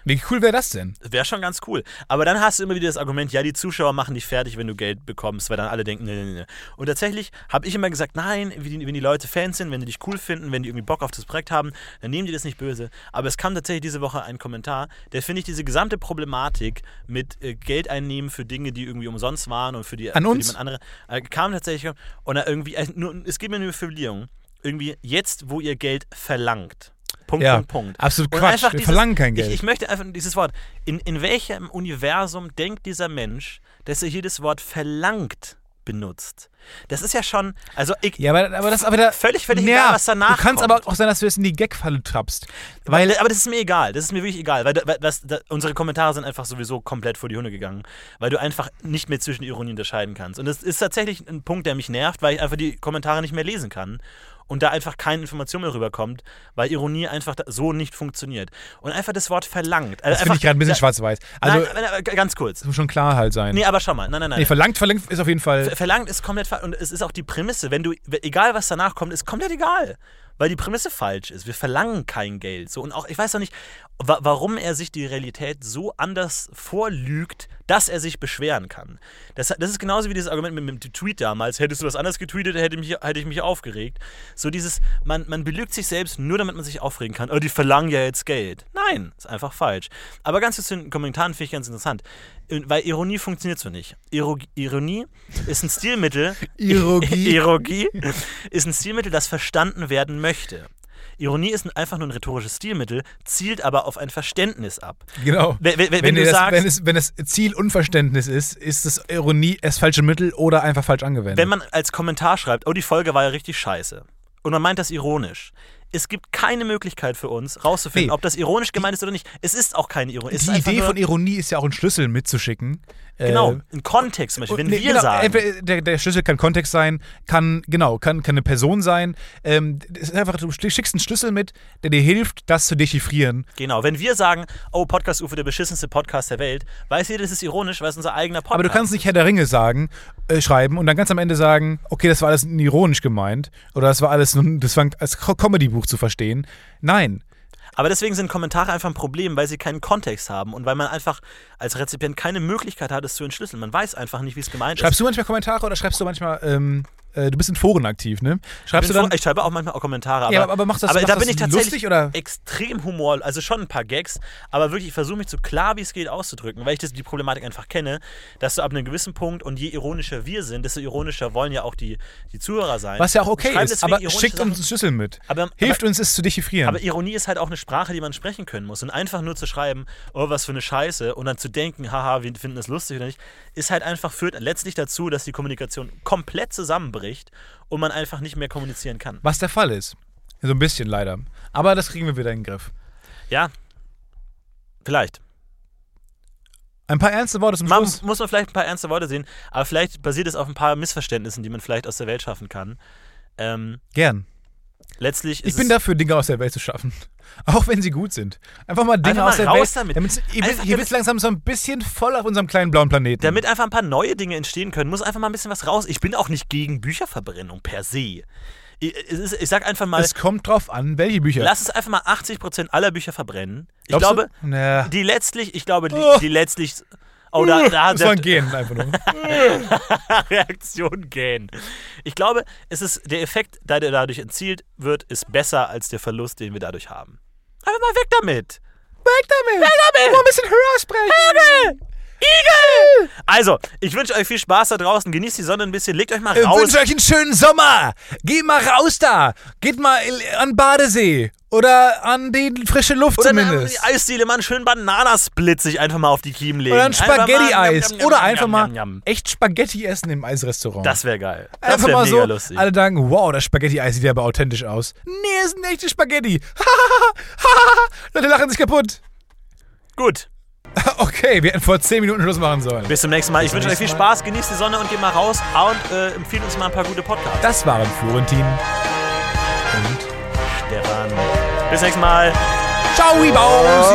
Wie cool wäre das denn? Wäre schon ganz cool. Aber dann hast du immer wieder das Argument, ja, die Zuschauer machen dich fertig, wenn du Geld bekommst, weil dann alle denken, nee, nee, nee. Und tatsächlich habe ich immer gesagt, nein, wenn die, Leute Fans sind, wenn die dich cool finden, wenn die irgendwie Bock auf das Projekt haben, dann nehmen die das nicht böse. Aber es kam tatsächlich diese Woche ein Kommentar, der finde ich diese gesamte Problematik mit äh, Geld einnehmen für Dinge, die irgendwie umsonst waren und für die, An für uns? andere, äh, kam tatsächlich und irgendwie, äh, nur, es geht mir nur eine Formulierung, irgendwie jetzt, wo ihr Geld verlangt. Punkt, Ja, Punkt, Punkt. absolut Und Quatsch. Wir dieses- verlangen kein Geld. Ich, ich möchte einfach dieses Wort. In, in welchem Universum denkt dieser Mensch, dass er hier das Wort verlangt benutzt? Das ist ja schon. Also, ich, Ja, aber, aber das ist aber da, Völlig, völlig ja, egal, was danach Du kannst kommt. aber auch sein, dass du jetzt in die Gag-Falle trappst. weil, aber das ist mir egal. Das ist mir wirklich egal. Weil, weil das, da, unsere Kommentare sind einfach sowieso komplett vor die Hunde gegangen. Weil du einfach nicht mehr zwischen Ironie unterscheiden kannst. Und das ist tatsächlich ein Punkt, der mich nervt, weil ich einfach die Kommentare nicht mehr lesen kann. Und da einfach keine Information mehr rüberkommt, weil Ironie einfach so nicht funktioniert. Und einfach das Wort verlangt. Das finde ich gerade ein bisschen schwarz-weiß. Also, nein, ganz kurz. das muss schon klar halt sein. Nee, aber schau mal. Nein, nein, nein. Nee, verlangt, verlangt ist auf jeden Fall. Ver- Verlangt ist komplett falsch. Und es ist auch die Prämisse. Wenn du, egal was danach kommt, ist komplett egal. weil die Prämisse falsch ist. Wir verlangen kein Geld. So, und auch, ich weiß auch nicht, wa warum er sich die Realität so anders vorlügt, dass er sich beschweren kann. Das, das ist genauso wie dieses Argument mit, mit dem Tweet damals. Hättest du was anderes getweetet, hätte, mich, hätte ich mich aufgeregt. So dieses, man, man belügt sich selbst nur, damit man sich aufregen kann. Oh, die verlangen ja jetzt Geld. Nein, ist einfach falsch. Aber ganz kurz zu den Kommentaren finde ich ganz interessant. Weil Ironie funktioniert so nicht. Iro Ironie ist ein Stilmittel. [laughs] Irogie. Irogie [laughs] ist ein Stilmittel, das verstanden werden möchte. Ironie ist einfach nur ein rhetorisches Stilmittel, zielt aber auf ein Verständnis ab. Genau. Wenn, wenn, wenn, Wenn, du das, sagst, wenn, es, wenn das Ziel Unverständnis ist, ist es Ironie das falsche Mittel oder einfach falsch angewendet. wenn man als Kommentar schreibt, oh, die Folge war ja richtig scheiße. Und man meint das ironisch. Es gibt keine Möglichkeit für uns, rauszufinden, Nee. ob das ironisch gemeint ist oder nicht. Es ist auch keine Ironie. Die Idee von Ironie ist ja auch einen Schlüssel mitzuschicken. Genau, Äh, ein Kontext zum Beispiel. Wenn Nee, wir genau, sagen, entweder Der, der Schlüssel kann Kontext sein, kann, genau, kann, kann eine Person sein. Ähm, es ist einfach, du schickst einen Schlüssel mit, der dir hilft, das zu dechiffrieren. genau, wenn wir sagen, oh, Podcast UFO, der beschissenste Podcast der Welt, weiß jeder, das ist ironisch, weil es unser eigener Podcast Aber du kannst nicht Herr der Ringe sagen, äh, schreiben und dann ganz am Ende sagen, okay, das war alles ironisch gemeint oder das war alles nur, das war als Co- Comedy-Buch zu verstehen. Nein. Aber deswegen sind Kommentare einfach ein Problem, weil sie keinen Kontext haben und weil man einfach als Rezipient keine Möglichkeit hat, es zu entschlüsseln. Man weiß einfach nicht, wie es gemeint ist. Schreibst du manchmal Kommentare oder schreibst du manchmal, ähm, äh, du bist in Foren aktiv, ne? Ich, Schreibst du vor- dann. ich schreibe auch manchmal auch Kommentare, aber, Ja, aber- machst das- aber machst da das bin ich tatsächlich lustig, oder? extrem Humor, also schon ein paar Gags, aber wirklich, ich versuche mich so klar wie es geht auszudrücken, weil ich das, die Problematik einfach kenne, dass du ab einem gewissen Punkt und je ironischer wir sind, desto ironischer wollen ja auch die, die Zuhörer sein. Was ja auch okay ist, aber schickt Sachen. uns einen Schlüssel mit. Aber- Hilft aber- uns, es zu dechiffrieren. Aber Ironie ist halt auch eine Sprache, die man sprechen können muss. Und einfach nur zu schreiben, oh, was für eine Scheiße, und dann zu denken, haha, wir finden das lustig oder nicht, ist halt einfach, führt letztlich dazu, dass die Kommunikation komplett zusammenbricht und man einfach nicht mehr kommunizieren kann. Was der Fall ist. So ein bisschen leider. Aber das kriegen wir wieder in den Griff. Ja, vielleicht. Ein paar ernste Worte zum Man, Schluss. muss man vielleicht ein paar ernste Worte sehen, aber vielleicht basiert es auf ein paar Missverständnissen, die man vielleicht aus der Welt schaffen kann. Ähm, Gern. Letztlich Ich bin dafür, Dinge aus der Welt zu schaffen. [laughs] Auch wenn sie gut sind. Einfach mal Dinge Einfach mal aus der Welt. damit. Einfach wisst- hier damit- wird langsam so ein bisschen voll auf unserem kleinen blauen Planeten. damit einfach ein paar neue Dinge entstehen können, muss einfach mal ein bisschen was raus. Ich bin auch nicht gegen Bücherverbrennung per se. Ich, ist- ich sag einfach mal, es kommt drauf an, welche Bücher. lass es einfach mal 80% aller Bücher verbrennen. Ich Glaubst glaube, du? Die letztlich, ich glaube, die, Oh. die letztlich. Oh, da, da das war ein Gehen einfach nur. [laughs] Reaktion gähn. Ich glaube, es ist der Effekt, der dadurch erzielt wird, ist besser als der Verlust, den wir dadurch haben. Einfach mal weg damit. Weg damit! Weg damit! Mal ein bisschen höher sprechen! Igel! Also, ich wünsche euch viel Spaß da draußen. Genießt die Sonne ein bisschen. Legt euch mal Ich raus. wünsche euch einen schönen Sommer! Geht mal raus da! Geht mal an Badesee! Oder an die frische Luft Oder zumindest. die Eisdiele mal einen schönen Bananasplit sich einfach mal auf die Kiemen legen. Oder ein Spaghetti-Eis. Oder einfach mal echt Spaghetti essen im Eisrestaurant. Das wäre geil. Das Einfach wäre mal so, lustig. alle sagen, wow, das Spaghetti-Eis sieht aber authentisch aus. Nee, es sind echte Spaghetti. [laughs] Leute lachen sich kaputt. Gut. [laughs] Okay, wir hätten vor 10 Minuten Schluss machen sollen. Bis zum nächsten Mal. Ich wünsche euch viel Spaß. Genießt die Sonne und geht mal raus. Und äh, empfiehlt uns mal ein paar gute Podcasts. Das waren Florentin und Stefan. Bis nächstes Mal. Ciao, Bausi!